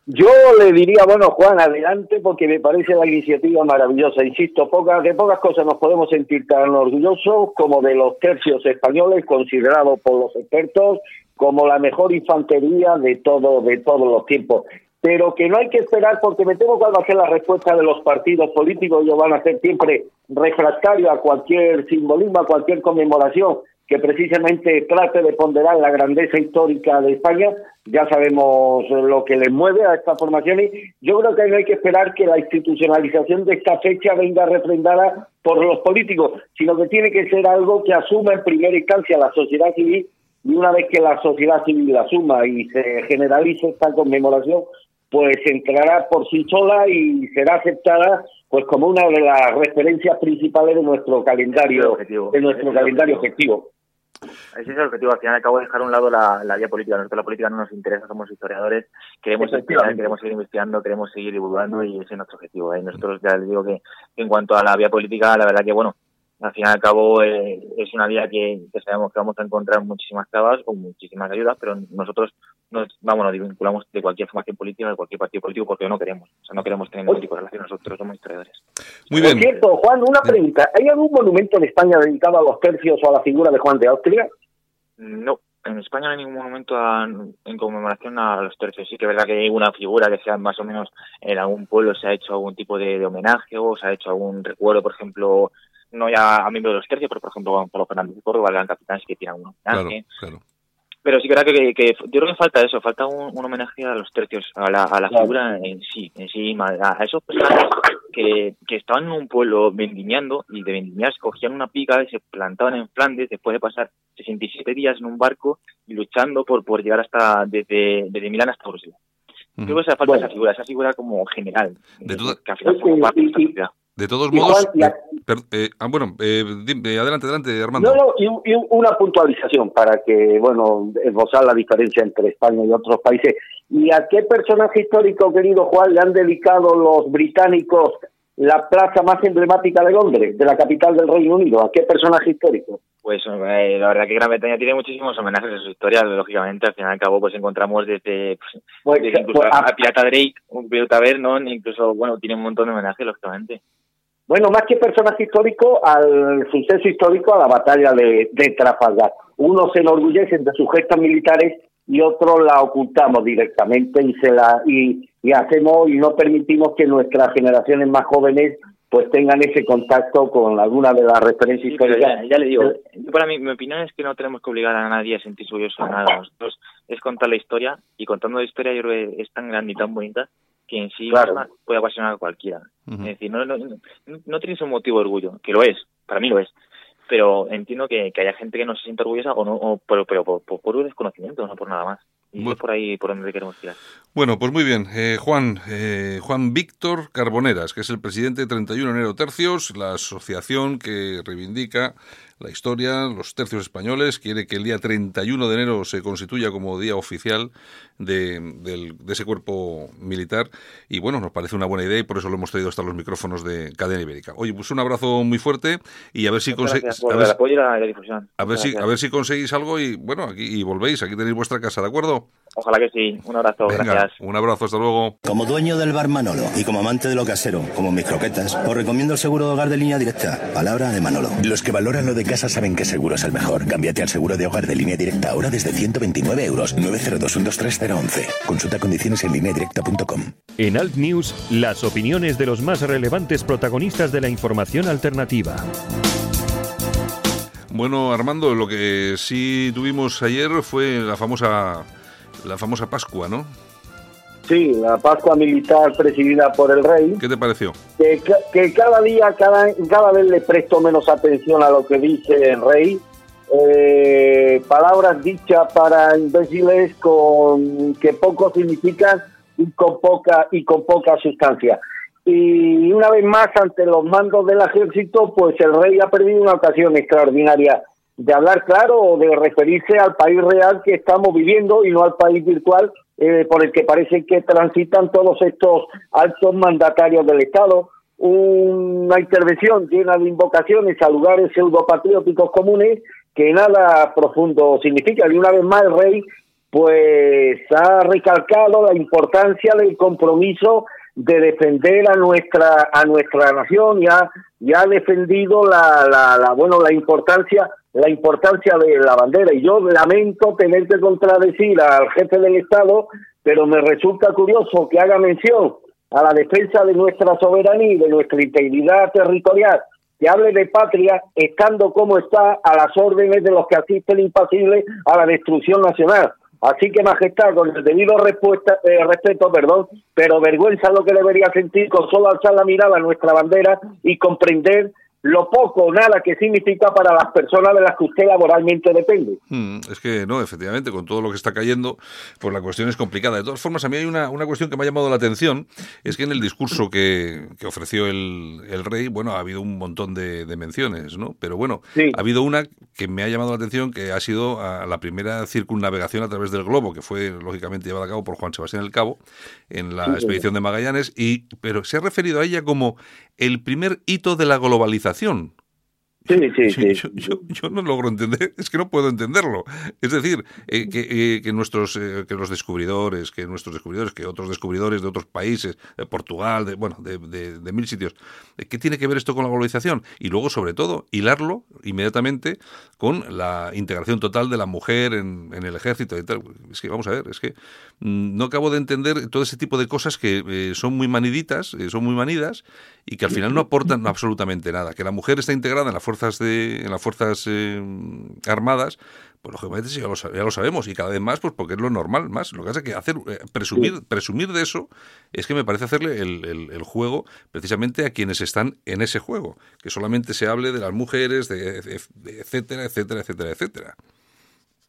Yo le diría, bueno, Juan, adelante, porque me parece la iniciativa maravillosa. Insisto, pocas, de pocas cosas nos podemos sentir tan orgullosos como de los tercios españoles, considerados por los expertos como la mejor infantería de todo de todos los tiempos pero que no hay que esperar porque me temo cuál va a ser la respuesta de los partidos políticos, ellos van a ser siempre refractarios a cualquier simbolismo, a cualquier conmemoración que precisamente trate de ponderar la grandeza histórica de España. Ya sabemos lo que les mueve a estas formaciones. Yo creo que no hay que esperar que la institucionalización de esta fecha venga refrendada por los políticos, sino que tiene que ser algo que asuma en primera instancia la sociedad civil y una vez que la sociedad civil la asuma y se generalice esta conmemoración, pues entrará por sí sola y será aceptada pues como una de las referencias principales de nuestro calendario de nuestro calendario objetivo. Ese es el objetivo. Al final acabo de dejar a un lado la, la vía política. Nosotros la política no nos interesa, somos historiadores. Queremos estudiar, queremos seguir investigando, queremos seguir divulgando y ese es nuestro objetivo. ¿eh? Nosotros ya les digo que en cuanto a la vía política, la verdad que, bueno, al fin y al cabo eh, es una vía que, sabemos que vamos a encontrar muchísimas trabas o muchísimas ayudas, pero nosotros nos, vamos, nos vinculamos de cualquier formación política, de cualquier partido político, porque no queremos. O sea, no queremos tener ningún tipo de relación, nosotros somos historiadores. Muy bien. Por cierto, Juan, una pregunta. ¿Hay algún monumento en España dedicado a los tercios o a la figura de Juan de Austria? No, en España no hay ningún monumento en conmemoración a los tercios. Sí que es verdad que hay una figura que sea más o menos en algún pueblo se ha hecho algún tipo de, de homenaje o se ha hecho algún recuerdo, por ejemplo, no ya a miembros de los tercios, pero por ejemplo Pablo Fernández de Córdoba, el gran capitán, sí que tiene un homenaje. Pero sí que, que, que, yo creo que falta eso, falta un, homenaje a los tercios, a la, a la figura en sí, en sí, a, esos personajes que, que estaban en un pueblo vendimiando y de vendimiar cogían una pica y se plantaban en Flandes después de pasar 67 días en un barco y luchando por, por llegar hasta desde, desde Milán hasta Bruselas. Creo que hace falta esa figura, esa figura como general, de que al final como parte de esta sociedad. De todos modos, eh, ah, bueno, eh, adelante, adelante, Armando. No, no, y, una puntualización para que, bueno, esbozar la diferencia entre España y otros países. ¿Y a qué personaje histórico, querido Juan, le han dedicado los británicos la plaza más emblemática de Londres, de la capital del Reino Unido? ¿A qué personaje histórico? Pues eh, la verdad que Gran Bretaña tiene muchísimos homenajes en su historia, lógicamente, al final y al cabo pues encontramos desde, pues, pues, incluso pues, a, Pirata Drake, un pirata Vernon, incluso, bueno, tiene un montón de homenajes, lógicamente. Bueno, más que personaje histórico, al suceso histórico, a la batalla de, Trafalgar. Unos se enorgullecen de sus gestos militares y otros la ocultamos directamente y se la y, y hacemos y no permitimos que nuestras generaciones más jóvenes pues tengan ese contacto con alguna de las referencias históricas. Ya, le digo, para mí mi opinión es que no tenemos que obligar a nadie a sentirse orgulloso de nada. Nosotros es contar la historia y contando la historia yo creo que es tan grande y tan bonita que en sí puede apasionar a cualquiera. Es decir, no, no, no, tienes un motivo de orgullo, que lo es, para mí lo es, pero entiendo que, que haya gente que no se siente orgullosa o no, o, pero, pero por, por, un desconocimiento, no por nada más. Y es por ahí por donde queremos tirar. Bueno, pues muy bien. Eh, Juan, eh, Juan Víctor Carboneras, que es el presidente de 31 Enero Tercios, la asociación que reivindica la historia, los tercios españoles, quiere que el día 31 de enero se constituya como día oficial de, ese cuerpo militar. Y bueno, nos parece una buena idea y por eso lo hemos traído hasta los micrófonos de Cadena Ibérica. Oye, pues un abrazo muy fuerte y a ver si conseguís. A, ver, si, a ver si conseguís algo y bueno, aquí y volvéis, aquí tenéis vuestra casa, ¿de acuerdo? Ojalá que sí. Un abrazo, gracias. Un abrazo, hasta luego. Como dueño del bar Manolo y como amante de lo casero, como mis croquetas, os recomiendo el seguro de hogar de línea directa. Palabra de Manolo. Los que valoran lo de casa saben que seguro es el mejor. Cámbiate al seguro de hogar de línea directa ahora desde 129 euros. 902123011. Consulta condiciones en directa.com. En Alt News, las opiniones de los más relevantes protagonistas de la información alternativa. Bueno, Armando, lo que sí tuvimos ayer fue la famosa la famosa Pascua, ¿no? Sí, la Pascua militar presidida por el rey. ¿Qué te pareció? Que, que cada día, cada, cada vez le presto menos atención a lo que dice el rey. Eh, palabras dichas para imbéciles con que poco significan y con poca y con poca sustancia. Y una vez más ante los mandos del ejército, pues el rey ha perdido una ocasión extraordinaria de hablar claro o de referirse al país real que estamos viviendo y no al país virtual eh, por el que parece que transitan todos estos altos mandatarios del Estado. Una intervención llena de invocaciones a lugares pseudopatrióticos comunes que nada profundo significa. Y una vez más el rey pues ha recalcado la importancia del compromiso de defender a nuestra a nuestra nación y ha, defendido la, la, la, bueno la importancia la importancia de la bandera. Y yo lamento tener que contradecir al jefe del estado pero me resulta curioso que haga mención a la defensa de nuestra soberanía y de nuestra integridad territorial que hable de patria estando como está a las órdenes de los que asisten impasibles a la destrucción nacional Así que, Majestad, con el debido respuesta, eh, respeto, perdón, pero vergüenza lo que debería sentir con solo alzar la mirada a nuestra bandera y comprender lo poco o nada que significa para las personas de las que usted laboralmente depende. Hmm, es que no, efectivamente, con todo lo que está cayendo, pues la cuestión es complicada. De todas formas, a mí hay una, una cuestión que me ha llamado la atención, es que en el discurso que, que ofreció el, el, rey, bueno, ha habido un montón de, de menciones, ¿no? Pero bueno, ha habido una que me ha llamado la atención, que ha sido a la primera circunnavegación a través del globo, que fue lógicamente llevada a cabo por Juan Sebastián el Cabo en la expedición de Magallanes, y, pero se ha referido a ella como el primer hito de la globalización. Sí, sí, sí. Yo, no logro entender, es que no puedo entenderlo. Es decir, eh, que, eh, que, nuestros, eh, que los descubridores, que nuestros descubridores, que otros descubridores de otros países, de Portugal, de, bueno, de, de, mil sitios, ¿qué tiene que ver esto con la globalización? Y luego, sobre todo, hilarlo inmediatamente con la integración total de la mujer en, en el ejército y tal. Es que, vamos a ver, es que mm, no acabo de entender todo ese tipo de cosas que son muy maniditas, son muy manidas y que al final no aportan absolutamente nada. Que la mujer está integrada en las fuerzas de, en las fuerzas eh, armadas, pues lógicamente ya lo, ya lo, sabemos y cada vez más, pues porque es lo normal, más. Lo que hace que hacer eh, presumir, presumir de eso es que me parece hacerle el, el, juego precisamente a quienes están en ese juego, que solamente se hable de las mujeres, de, etcétera, etcétera, etcétera, etcétera.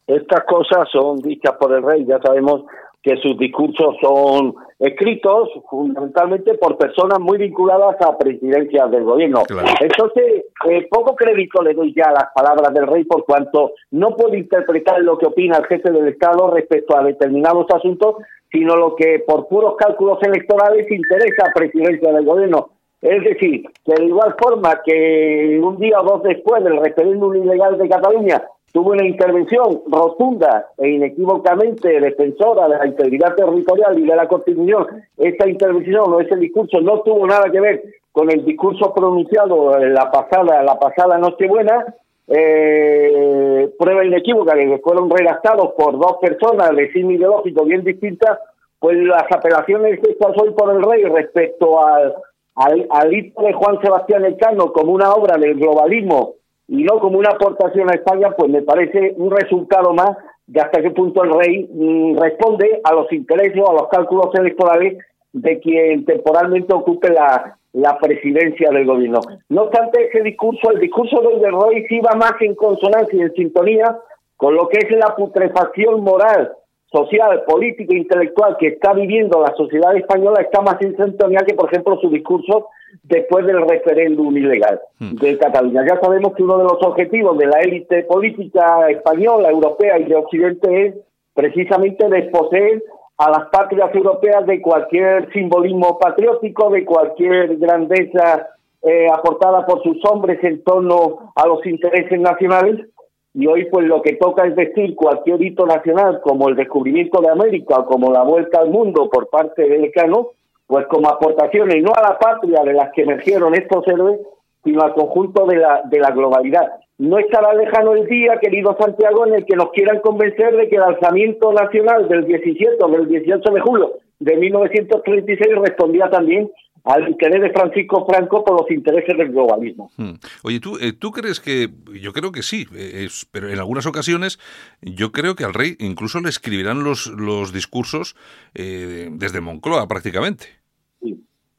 Estas cosas son dichas por el rey, ya sabemos que sus discursos son escritos fundamentalmente por personas muy vinculadas a presidencias del gobierno. Entonces, eh, poco crédito le doy ya a las palabras del rey por cuanto no puedo interpretar lo que opina el jefe del Estado respecto a determinados asuntos, sino lo que por puros cálculos electorales interesa a presidencia del gobierno. Es decir, que de igual forma que un día o dos después del referéndum ilegal de Cataluña tuvo una intervención rotunda e inequívocamente defensora de la integridad territorial y de la Constitución. Esta intervención o ese discurso no tuvo nada que ver con el discurso pronunciado en la pasada, la pasada Nochebuena. eh, prueba inequívoca que fueron redactados por dos personas de signo ideológico bien distintas, pues las apelaciones hechas hoy por el rey respecto al, al, al hito de Juan Sebastián Elcano como una obra del globalismo y no como una aportación a España, pues me parece un resultado más de hasta qué punto el rey mm, responde a los intereses o a los cálculos electorales de quien temporalmente ocupe la, la presidencia del gobierno. No obstante, ese discurso, el discurso del rey sí va más en consonancia y en sintonía con lo que es la putrefacción moral, social, política e intelectual que está viviendo la sociedad española, está más en sintonía que, por ejemplo, su discurso después del referéndum ilegal hmm. de Cataluña. Ya sabemos que uno de los objetivos de la élite política española, europea y de Occidente es precisamente desposeer a las patrias europeas de cualquier simbolismo patriótico, de cualquier grandeza eh, aportada por sus hombres en torno a los intereses nacionales. Y hoy pues lo que toca es decir cualquier hito nacional como el descubrimiento de América o como la vuelta al mundo por parte del Cano, pues como aportaciones no a la patria de las que emergieron estos héroes, sino al conjunto de la, de la globalidad. No estará lejano el día, querido Santiago, en el que nos quieran convencer de que el alzamiento nacional del 17 o del 18 de julio de 1936 respondía también al interés de Francisco Franco por los intereses del globalismo. Hmm. Oye, ¿tú, eh, ¿tú crees que, yo creo que sí, eh, pero en algunas ocasiones yo creo que al rey incluso le escribirán los, los discursos eh, desde Moncloa prácticamente?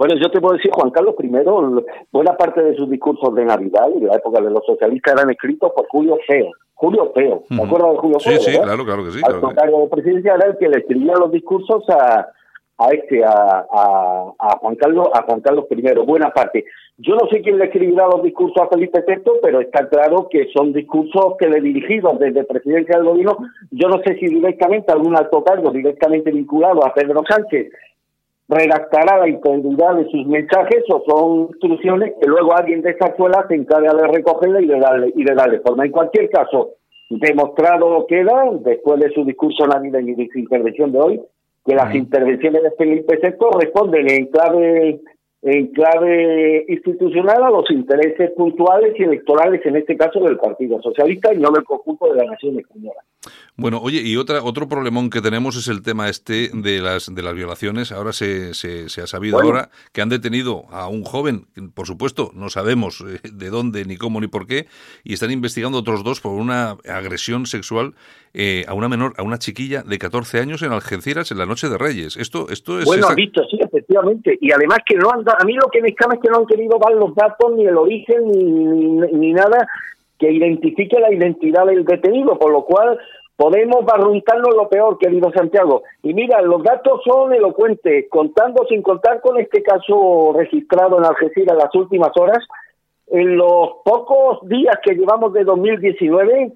Bueno, yo te puedo decir, Juan Carlos I, buena parte de sus discursos de Navidad y de la época de los socialistas eran escritos por Julio Feo. Julio Feo, ¿te acuerdas de Julio Feo? Sí, sí, claro, claro que sí. Al claro de presidencia era el que le escribía los discursos a, a este, a, a, Juan Carlos, a Juan Carlos I, buena parte. Yo no sé quién le escribirá los discursos a Felipe VI, pero está claro que son discursos que le dirigidos desde presidencia del gobierno. Yo no sé si directamente algún alto cargo directamente vinculado a Pedro Sánchez redactará la integridad de sus mensajes o son instrucciones que luego alguien de esa escuela se encarga de recogerla y de darle, y de darle forma. En cualquier caso, demostrado queda, después de su discurso navideño y de su intervención de hoy, que las intervenciones de Felipe VI responden en clave en clave institucional a los intereses puntuales y electorales, en este caso del Partido Socialista y no del conjunto de la nación española. Bueno, oye, y otra, otro problemón que tenemos es el tema este de las, de las violaciones. Ahora se, se, ha sabido ahora que han detenido a un joven, por supuesto, no sabemos eh, de dónde, ni cómo, ni por qué, y están investigando otros dos por una agresión sexual eh, a una menor, a una chiquilla de 14 años en Algeciras en la noche de Reyes. Esto, esto es... Bueno, visto, sí, efectivamente. Y además que no han a mí lo que me escama es que no han querido dar los datos, ni el origen, ni, ni nada que identifique la identidad del detenido, por lo cual podemos barruntarnos lo peor, querido Santiago. Y mira, los datos son elocuentes, contando sin contar con este caso registrado en Algeciras las últimas horas, en los pocos días que llevamos de 2019,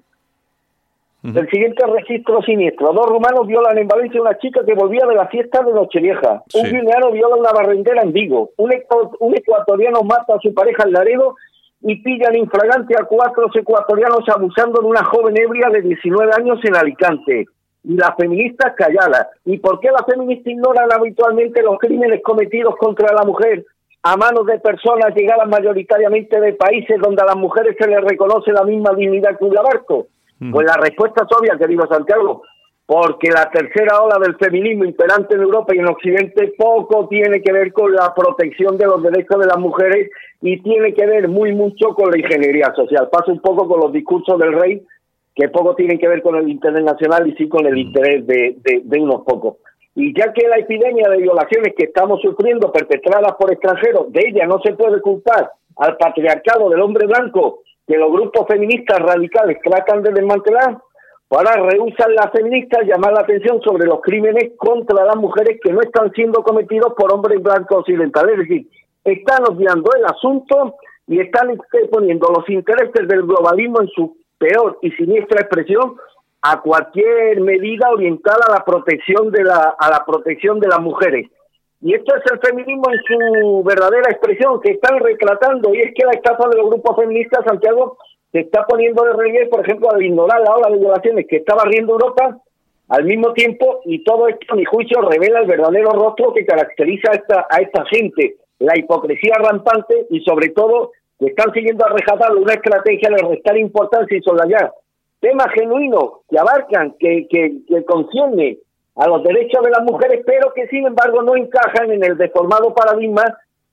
el siguiente registro siniestro. Dos rumanos violan en Valencia a una chica que volvía de la fiesta de Nochevieja. Un guineano viola a una barrendera en Vigo. Un, un ecuatoriano mata a su pareja en Laredo y pillan infragante a cuatro ecuatorianos abusando de una joven ebria de 19 años en Alicante. Y las feministas calladas. ¿Y por qué las feministas ignoran habitualmente los crímenes cometidos contra la mujer a manos de personas llegadas mayoritariamente de países donde a las mujeres se les reconoce la misma dignidad que un Pues la respuesta es obvia, querido Santiago porque la tercera ola del feminismo imperante en Europa y en Occidente poco tiene que ver con la protección de los derechos de las mujeres y tiene que ver muy mucho con la ingeniería social. Pasa un poco con los discursos del rey, que poco tienen que ver con el interés nacional y sí con el interés de, de, unos pocos. Y ya que la epidemia de violaciones que estamos sufriendo, perpetradas por extranjeros, de ella no se puede culpar al patriarcado del hombre blanco que los grupos feministas radicales tratan de desmantelar, Ahora rehusan las feministas llamar la atención sobre los crímenes contra las mujeres que no están siendo cometidos por hombres blancos occidentales. Es decir, están obviando el asunto y están poniendo los intereses del globalismo en su peor y siniestra expresión a cualquier medida orientada a la protección de la a la protección de las mujeres. Y esto es el feminismo en su verdadera expresión que están retratando y es que la estafa de los grupos feministas Santiago se está poniendo de relieve, por ejemplo, al ignorar la ola de violaciones que estaba riendo Europa al mismo tiempo, y todo esto, a mi juicio, revela el verdadero rostro que caracteriza a esta, a esta gente, la hipocresía rampante y, sobre todo, que están siguiendo a rejatarlo una estrategia de restar importancia y soslayar temas genuinos que abarcan, que, que, que concierne a los derechos de las mujeres, pero que sin embargo no encajan en el deformado paradigma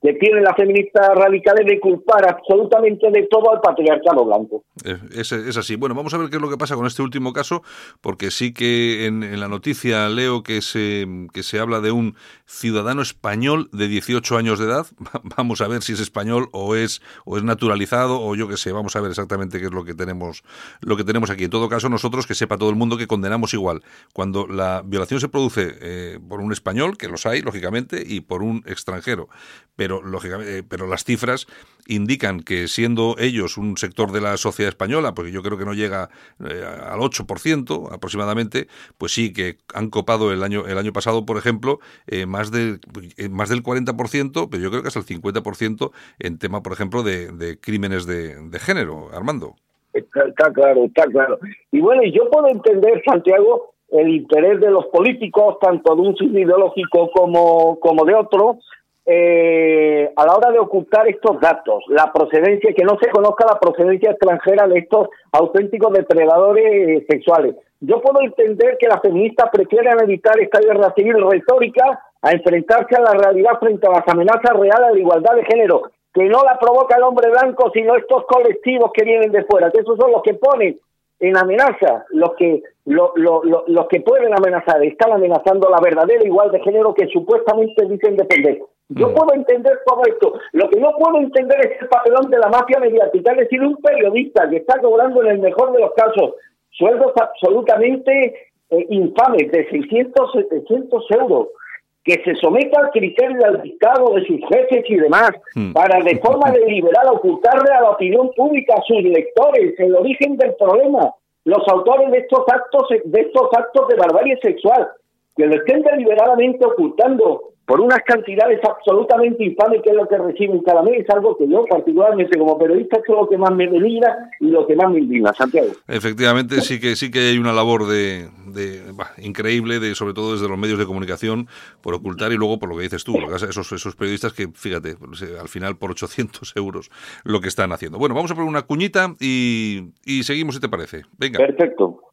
que tienen las feministas radicales de culpar absolutamente de todo al patriarcado blanco. Eh, es, es, así. Bueno, vamos a ver qué es lo que pasa con este último caso, porque sí que en, en, la noticia leo que se, que se habla de un ciudadano español de 18 años de edad. Vamos a ver si es español o es, o es naturalizado o yo qué sé. Vamos a ver exactamente qué es lo que tenemos, lo que tenemos aquí. En todo caso, nosotros, que sepa todo el mundo que condenamos igual. Cuando la violación se produce eh, por un español, que los hay, lógicamente, y por un extranjero. Pero pero lógicamente, eh, pero las cifras indican que siendo ellos un sector de la sociedad española, porque yo creo que no llega eh, al 8% aproximadamente, pues sí que han copado el año el año pasado, por ejemplo, eh, más de eh, más del 40%, pero yo creo que hasta el 50% en tema, por ejemplo, de, crímenes de, de, género, Armando. Está, está claro, está claro. Y bueno, yo puedo entender, Santiago, el interés de los políticos, tanto de un signo ideológico como, como de otro, eh, a la hora de ocultar estos datos, la procedencia, que no se conozca la procedencia extranjera de estos auténticos depredadores sexuales. Yo puedo entender que las feministas prefieran evitar esta guerra civil retórica a enfrentarse a la realidad frente a las amenazas reales de igualdad de género, que no la provoca el hombre blanco, sino estos colectivos que vienen de fuera, que esos son los que ponen en amenaza, los que lo, lo, los que pueden amenazar, están amenazando la verdadera igualdad de género que supuestamente dicen defender. Yo mm. puedo entender todo esto. Lo que no puedo entender es el papelón de la mafia mediática, es decir, un periodista que está cobrando en el mejor de los casos sueldos absolutamente eh, infames de 600, 700 euros, que se someta al criterio del dictado de sus jefes y demás, mm. para de forma deliberada ocultarle a la opinión pública, a sus lectores, el origen del problema, los autores de estos actos, de estos actos de barbarie sexual, que lo estén deliberadamente ocultando por unas cantidades absolutamente infames que es lo que reciben cada mes, es algo que yo particularmente como periodista es lo que más me delira y lo que más me indigna, Santiago. Efectivamente, sí que sí que hay una labor de, de bah, increíble, de sobre todo desde los medios de comunicación, por ocultar y luego por lo que dices tú, esos, esos periodistas que, fíjate, al final por 800 euros lo que están haciendo. Bueno, vamos a poner una cuñita y, y seguimos si te parece. Venga. Perfecto.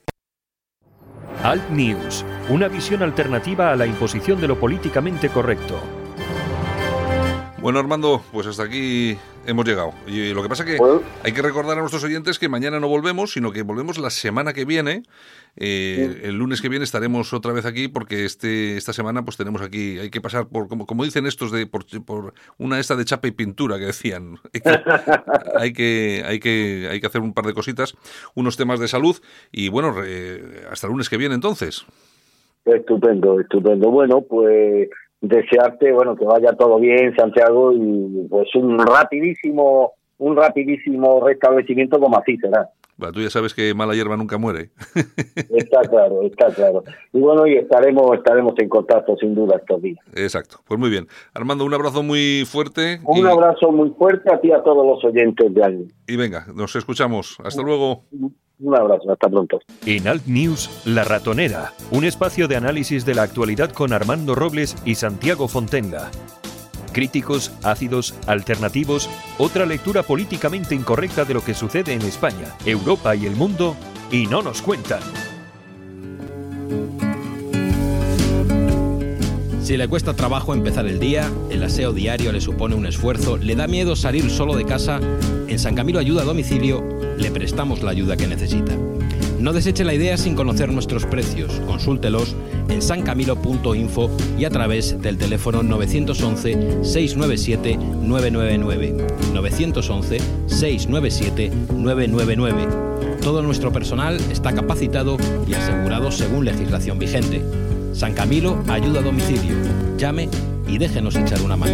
Alt News, una visión alternativa a la imposición de lo políticamente correcto. Bueno, Armando, pues hasta aquí hemos llegado. Y lo que pasa que hay que recordar a nuestros oyentes que mañana no volvemos, sino que volvemos la semana que viene. Eh, sí. El lunes que viene estaremos otra vez aquí porque este esta semana pues tenemos aquí, hay que pasar por, como, como dicen estos, de por, por una esta de chapa y pintura que decían. hay, que, hay, que, hay que hacer un par de cositas, unos temas de salud y bueno, hasta el lunes que viene entonces. Estupendo, estupendo. Bueno, pues desearte, bueno, que vaya todo bien, Santiago, y pues un rapidísimo, un rapidísimo restablecimiento como así será. Bueno, tú ya sabes que mala hierba nunca muere. está claro, está claro. Y bueno, y estaremos, estaremos en contacto sin duda estos días. Exacto. Pues muy bien. Armando, un abrazo muy fuerte. Un y... abrazo muy fuerte a ti a todos los oyentes de alguien. Y venga, nos escuchamos. Hasta luego. Un abrazo, hasta pronto. En Alt News, La Ratonera, un espacio de análisis de la actualidad con Armando Robles y Santiago Fontenga. Críticos, ácidos, alternativos, otra lectura políticamente incorrecta de lo que sucede en España, Europa y el mundo, y no nos cuentan. Si le cuesta trabajo empezar el día, el aseo diario le supone un esfuerzo, le da miedo salir solo de casa, en San Camilo Ayuda a Domicilio le prestamos la ayuda que necesita. No deseche la idea sin conocer nuestros precios. Consúltelos en sancamilo.info y a través del teléfono 911-697-999. 911-697-999. Todo nuestro personal está capacitado y asegurado según legislación vigente. San Camilo ayuda a domicilio. Llame y déjenos echar una mano.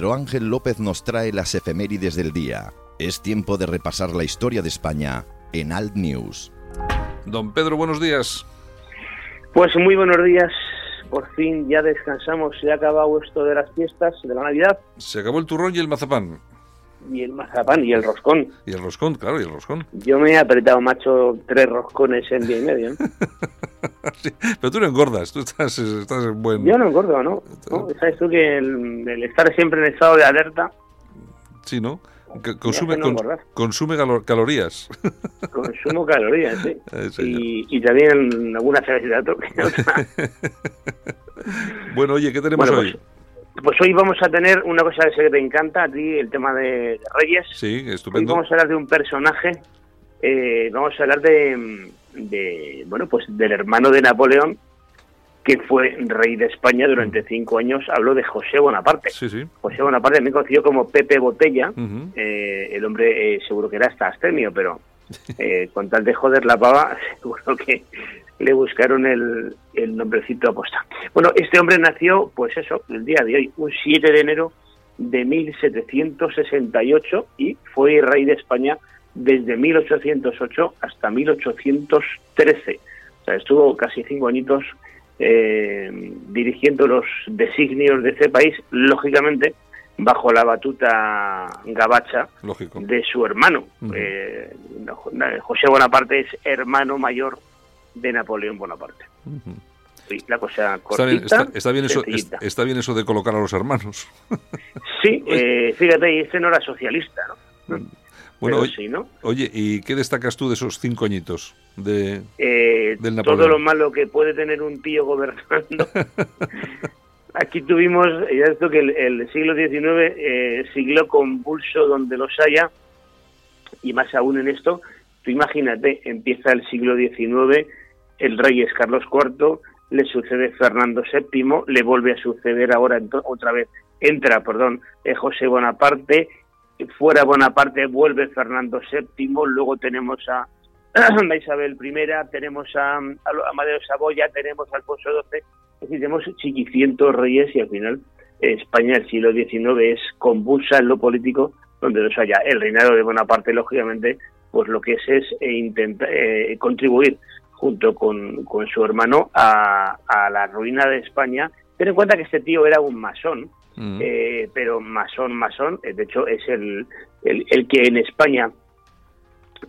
Pedro Ángel López nos trae las efemérides del día. Es tiempo de repasar la historia de España en Alt News. Don Pedro, buenos días. Pues muy buenos días. Por fin ya descansamos, se ha acabado esto de las fiestas de la Navidad. Se acabó el turrón y el mazapán. Y el mazapán y el roscón. Y el roscón, claro, y el roscón. Yo me he apretado, macho, tres roscones en día y medio. ¿no? Sí, pero tú no engordas, tú estás, estás en buen... Yo no engordo, ¿no? ¿No? Sabes tú que el, el estar siempre en estado de alerta Sí, ¿no? Consume, no con- engordar. consume calo- calorías. consumo calorías, sí. Eh. Y, y también alguna cerveza que otra. Bueno, oye, ¿qué tenemos Bueno, hoy? Pues hoy vamos a tener una cosa que sé que te encanta a ti, el tema de, de Reyes. Sí, Hoy estupendo. vamos a hablar de un personaje, eh, vamos a hablar de, de, bueno, pues del hermano de Napoleón, que fue rey de España durante cinco años. Hablo de José Bonaparte. Sí, sí. José Bonaparte, también conocido como Pepe Botella. Eh, el hombre eh, seguro que era hasta astemio, pero eh, con tal de joder la pava, seguro que le buscaron el, el nombrecito aposta. Bueno, este hombre nació, pues eso, el día de hoy, un 7 de enero de 1768 y fue rey de España desde 1808 hasta 1813. O sea, estuvo casi cinco añitos eh, dirigiendo los designios de ese país, lógicamente bajo la batuta gabacha Lógico. de su hermano. Eh, José Bonaparte es hermano mayor de Napoleón Bonaparte. Sí, la cosa Está cortita, bien, está, está bien eso, está bien eso de colocar a los hermanos. Sí, eh, fíjate, y este no era socialista, ¿no? Bueno, oye, sí, ¿no? oye, ¿y qué destacas tú de esos cinco añitos? De... Eh, Del todo Napoleón. lo malo que puede tener un tío gobernando. Aquí tuvimos, ya esto que el, el siglo XIX, eh, siglo convulso donde los haya, y más aún en esto, tú imagínate, empieza el siglo XIX, el rey es Carlos IV, le sucede Fernando VII, le vuelve a suceder ahora otra vez, entra, perdón, eh, José Bonaparte, fuera Bonaparte vuelve Fernando VII, luego tenemos a, Isabel I, tenemos a, Amadeo Saboya, tenemos a Alfonso XII, es decir, tenemos chiquicientos reyes y al final eh, España del siglo XIX es convulsa en lo político donde los haya. El reinado de Bonaparte, lógicamente, pues lo que es es eh, intenta- eh, contribuir junto con, con su hermano a, a la ruina de España. Ten en cuenta que este tío era un masón, Mm. eh, pero masón, masón, eh, de hecho es el, el, el que en España,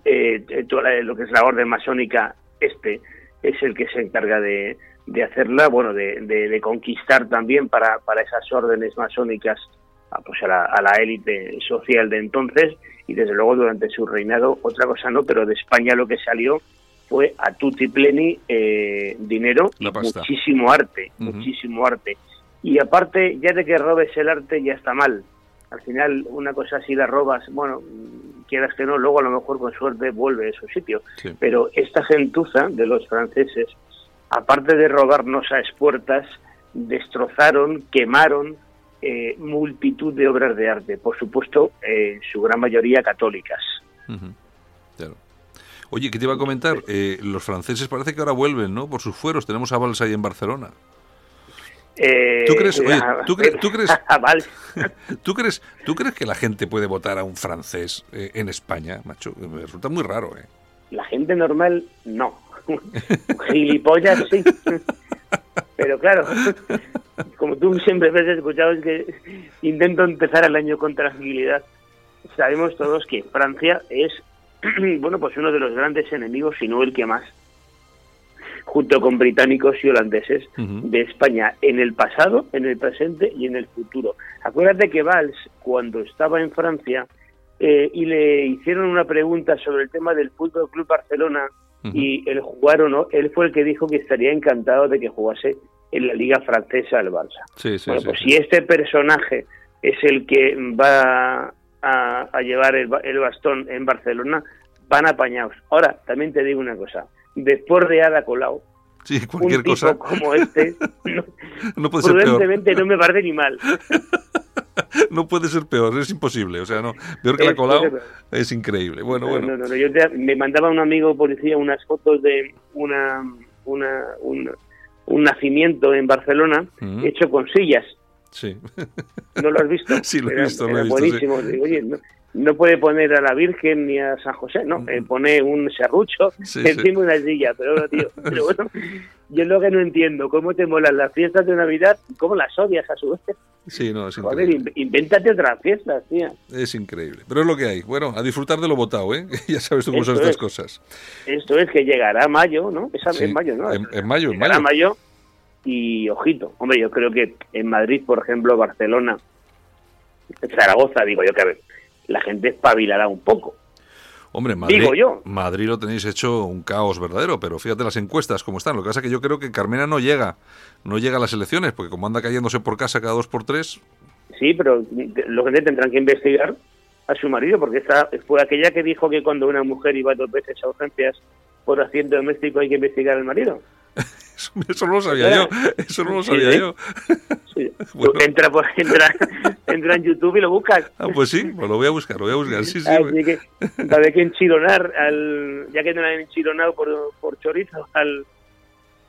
eh, eh, toda la- lo que es la orden masónica, este es el que se encarga de, de hacerla, bueno, de, de- de conquistar también para, para esas órdenes masónicas a, pues a la, a la élite social de entonces y desde luego durante su reinado otra cosa no, pero de España lo que salió fue a tutti pleni eh, dinero y muchísimo arte, muchísimo arte. Y aparte, ya de que robes el arte ya está mal. Al final, una cosa así la robas, bueno, quieras que no, luego a lo mejor con suerte vuelve a su sitio. Sí. Pero esta gentuza de los franceses, aparte de robarnos a expuertas, destrozaron, quemaron eh, multitud de obras de arte, por supuesto, eh, en su gran mayoría católicas. Claro. Oye, ¿qué te iba a comentar? Eh, los franceses parece que ahora vuelven, ¿no? Por sus fueros. Tenemos a Valls ahí en Barcelona. Eh, ¿Tú crees- oye, tú cre- tú crees-. ¿Tú crees, ¿Tú crees que la gente puede votar a un francés eh, en España, macho? Me resulta muy raro, ¿eh? La gente normal, no. Gilipollas, sí. Pero claro, como tú siempre ves escuchado, es que intento empezar el año con tranquilidad. Sabemos todos que Francia es, bueno, pues uno de los grandes enemigos, si no el que más, junto con británicos y holandeses, de España en el pasado, en el presente y en el futuro. Acuérdate que Valls, cuando estaba en Francia eh, y le hicieron una pregunta sobre el tema del Fútbol Club Barcelona y el jugar o no, él fue el que dijo que estaría encantado de que jugase en la liga francesa del Barça. Sí, sí, bueno, sí, pues si este personaje es el que va a, a llevar el, el bastón en Barcelona, van apañados. Ahora, también te digo una cosa, después de Ada Colau, Sí, un cualquier tipo cosa como este, no, no puede ser peor. prudentemente no me parece ni mal. No puede ser peor, es imposible. O sea, no, peor que la Colau es increíble. Bueno, No, bueno. no, no, no, yo te- me mandaba un amigo policía unas fotos de una, una, un, un nacimiento en Barcelona hecho con sillas. Sí. ¿No lo has visto? Sí, lo he Era- visto, lo he era visto, buenísimo. Digo, oye, no, no puede poner a la Virgen ni a San José, no, eh, pone un serrucho Mm. Sí, encima sí. de una silla. Pero, bueno, tío, pero bueno, yo lo que no entiendo, ¿cómo te molan las fiestas de Navidad cómo las odias a su vez? Sí, no, es Joder, increíble. in- invéntate otras fiestas, tía. Es increíble. Pero es lo que hay. Bueno, a disfrutar de lo votado, ¿eh? ya sabes tú cómo son estas es. cosas. Esto es que llegará mayo, ¿no? Sí, en mayo, ¿no? En, en mayo, en mayo. mayo y ojito. Hombre, yo creo que en Madrid, por ejemplo, Barcelona, Zaragoza, digo yo que a ver, la gente espabilará un poco. Hombre, Madrid, Digo yo. Madrid lo tenéis hecho un caos verdadero, pero fíjate las encuestas cómo están. Lo que pasa es que yo creo que Carmena no llega, no llega a las elecciones, porque como anda cayéndose por casa cada dos por tres, Sí, pero los gente tendrán que investigar a su marido, porque esta fue aquella que dijo que cuando una mujer iba dos veces a urgencias por accidente doméstico hay que investigar al marido. eso, no lo sabía yo. Eso no lo sabía Sí, yo. Sí. Bueno. Entra, por, entra, entra en YouTube y lo buscas. Ah, pues sí, pues lo voy a buscar, lo voy a buscar. Sí, sí. Así que va a haber que enchironar, al, ya que no han enchironado por, por chorizo al,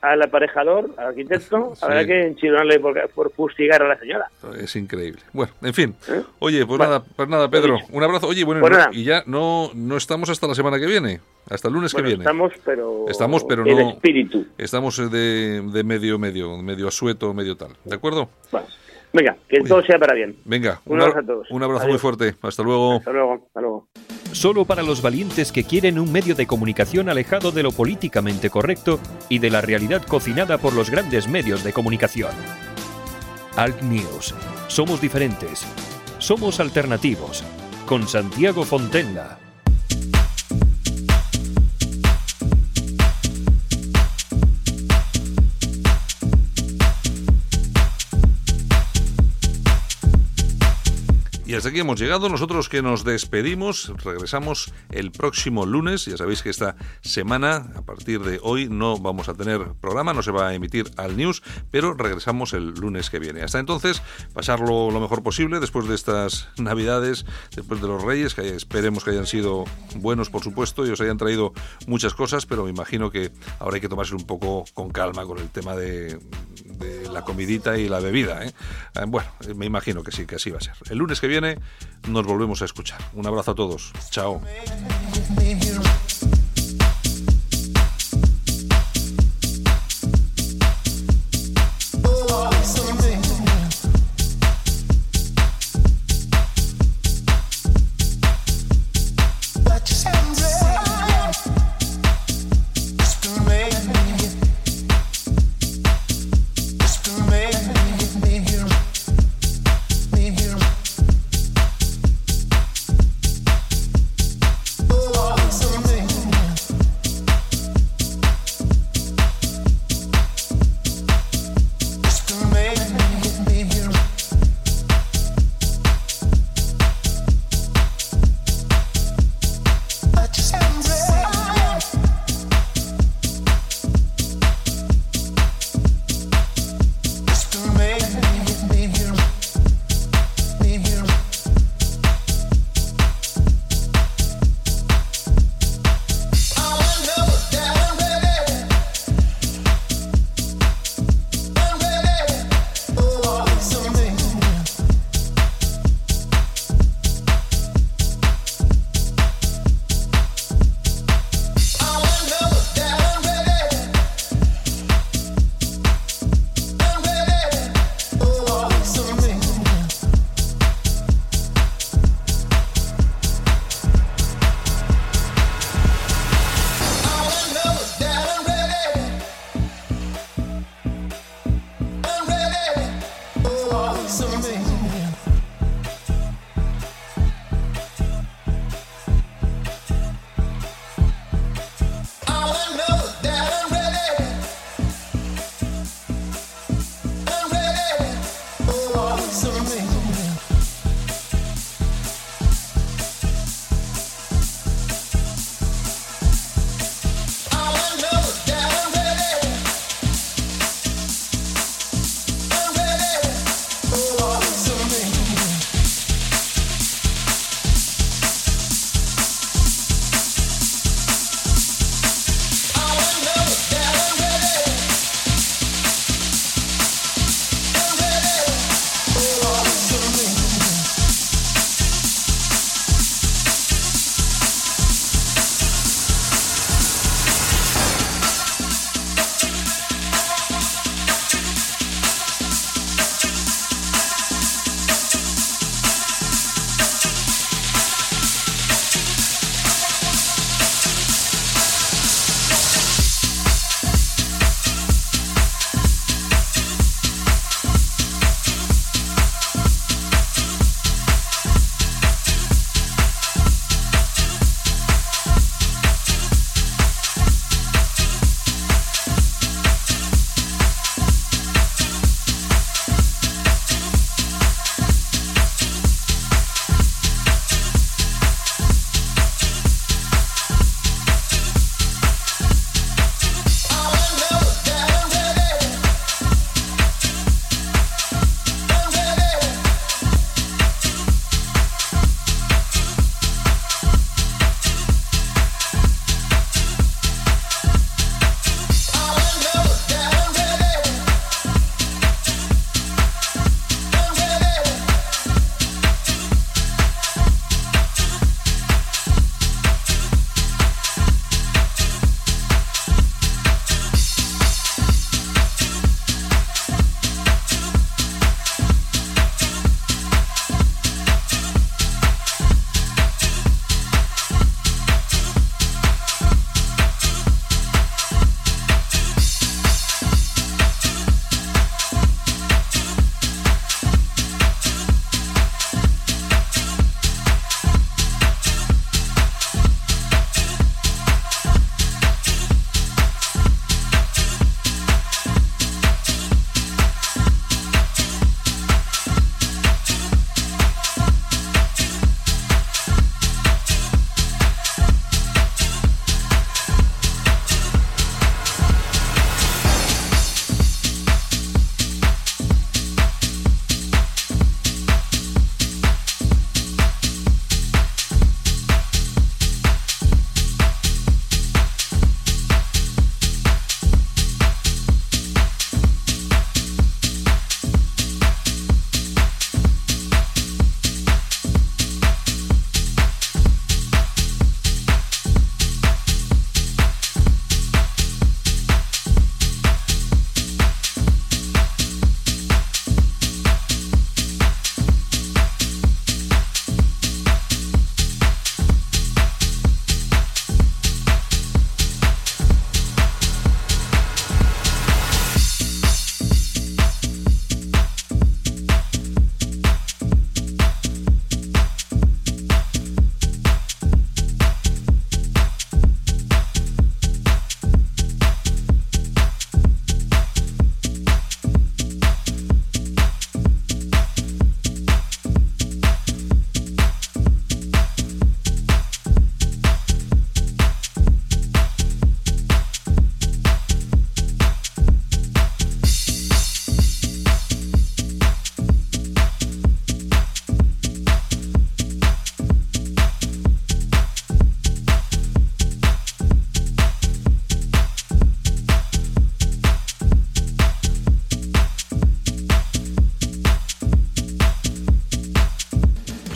al aparejador, al arquitecto, Sí. habrá que enchironarle por, por fustigar a la señora. Es increíble. Bueno, en fin. ¿Eh? Oye, pues nada, pues nada, Pedro. Un abrazo. Oye, bueno, Pues y ya no, no estamos hasta la semana que viene, hasta el lunes Bueno, que viene. estamos, pero Estamos, pero el no. espíritu. Estamos de, de medio, medio, medio asueto, medio tal. ¿De acuerdo? Bueno, venga, que todo sea para bien. Venga, Un abra- abrazo a todos. Un abrazo Adiós. muy fuerte. Hasta luego. Hasta luego, hasta luego. Solo para los valientes que quieren un medio de comunicación alejado de lo políticamente correcto y de la realidad cocinada por los grandes medios de comunicación. Alt News. Somos diferentes. Somos alternativos. Con Santiago Fontenla. Hasta aquí hemos llegado. Nosotros que nos despedimos, regresamos el próximo lunes. Ya sabéis que esta semana, a partir de hoy, no vamos a tener programa, no se va a emitir al news, pero regresamos el lunes que viene. Hasta entonces, pasarlo lo mejor posible después de estas navidades, después de los reyes, que esperemos que hayan sido buenos, por supuesto, y os hayan traído muchas cosas, pero me imagino que ahora hay que tomarse un poco con calma con el tema de, la comidita y la bebida. ¿eh? Eh, Bueno, me imagino que sí, que así va a ser. El lunes que viene nos volvemos a escuchar. Un abrazo a todos. Chao.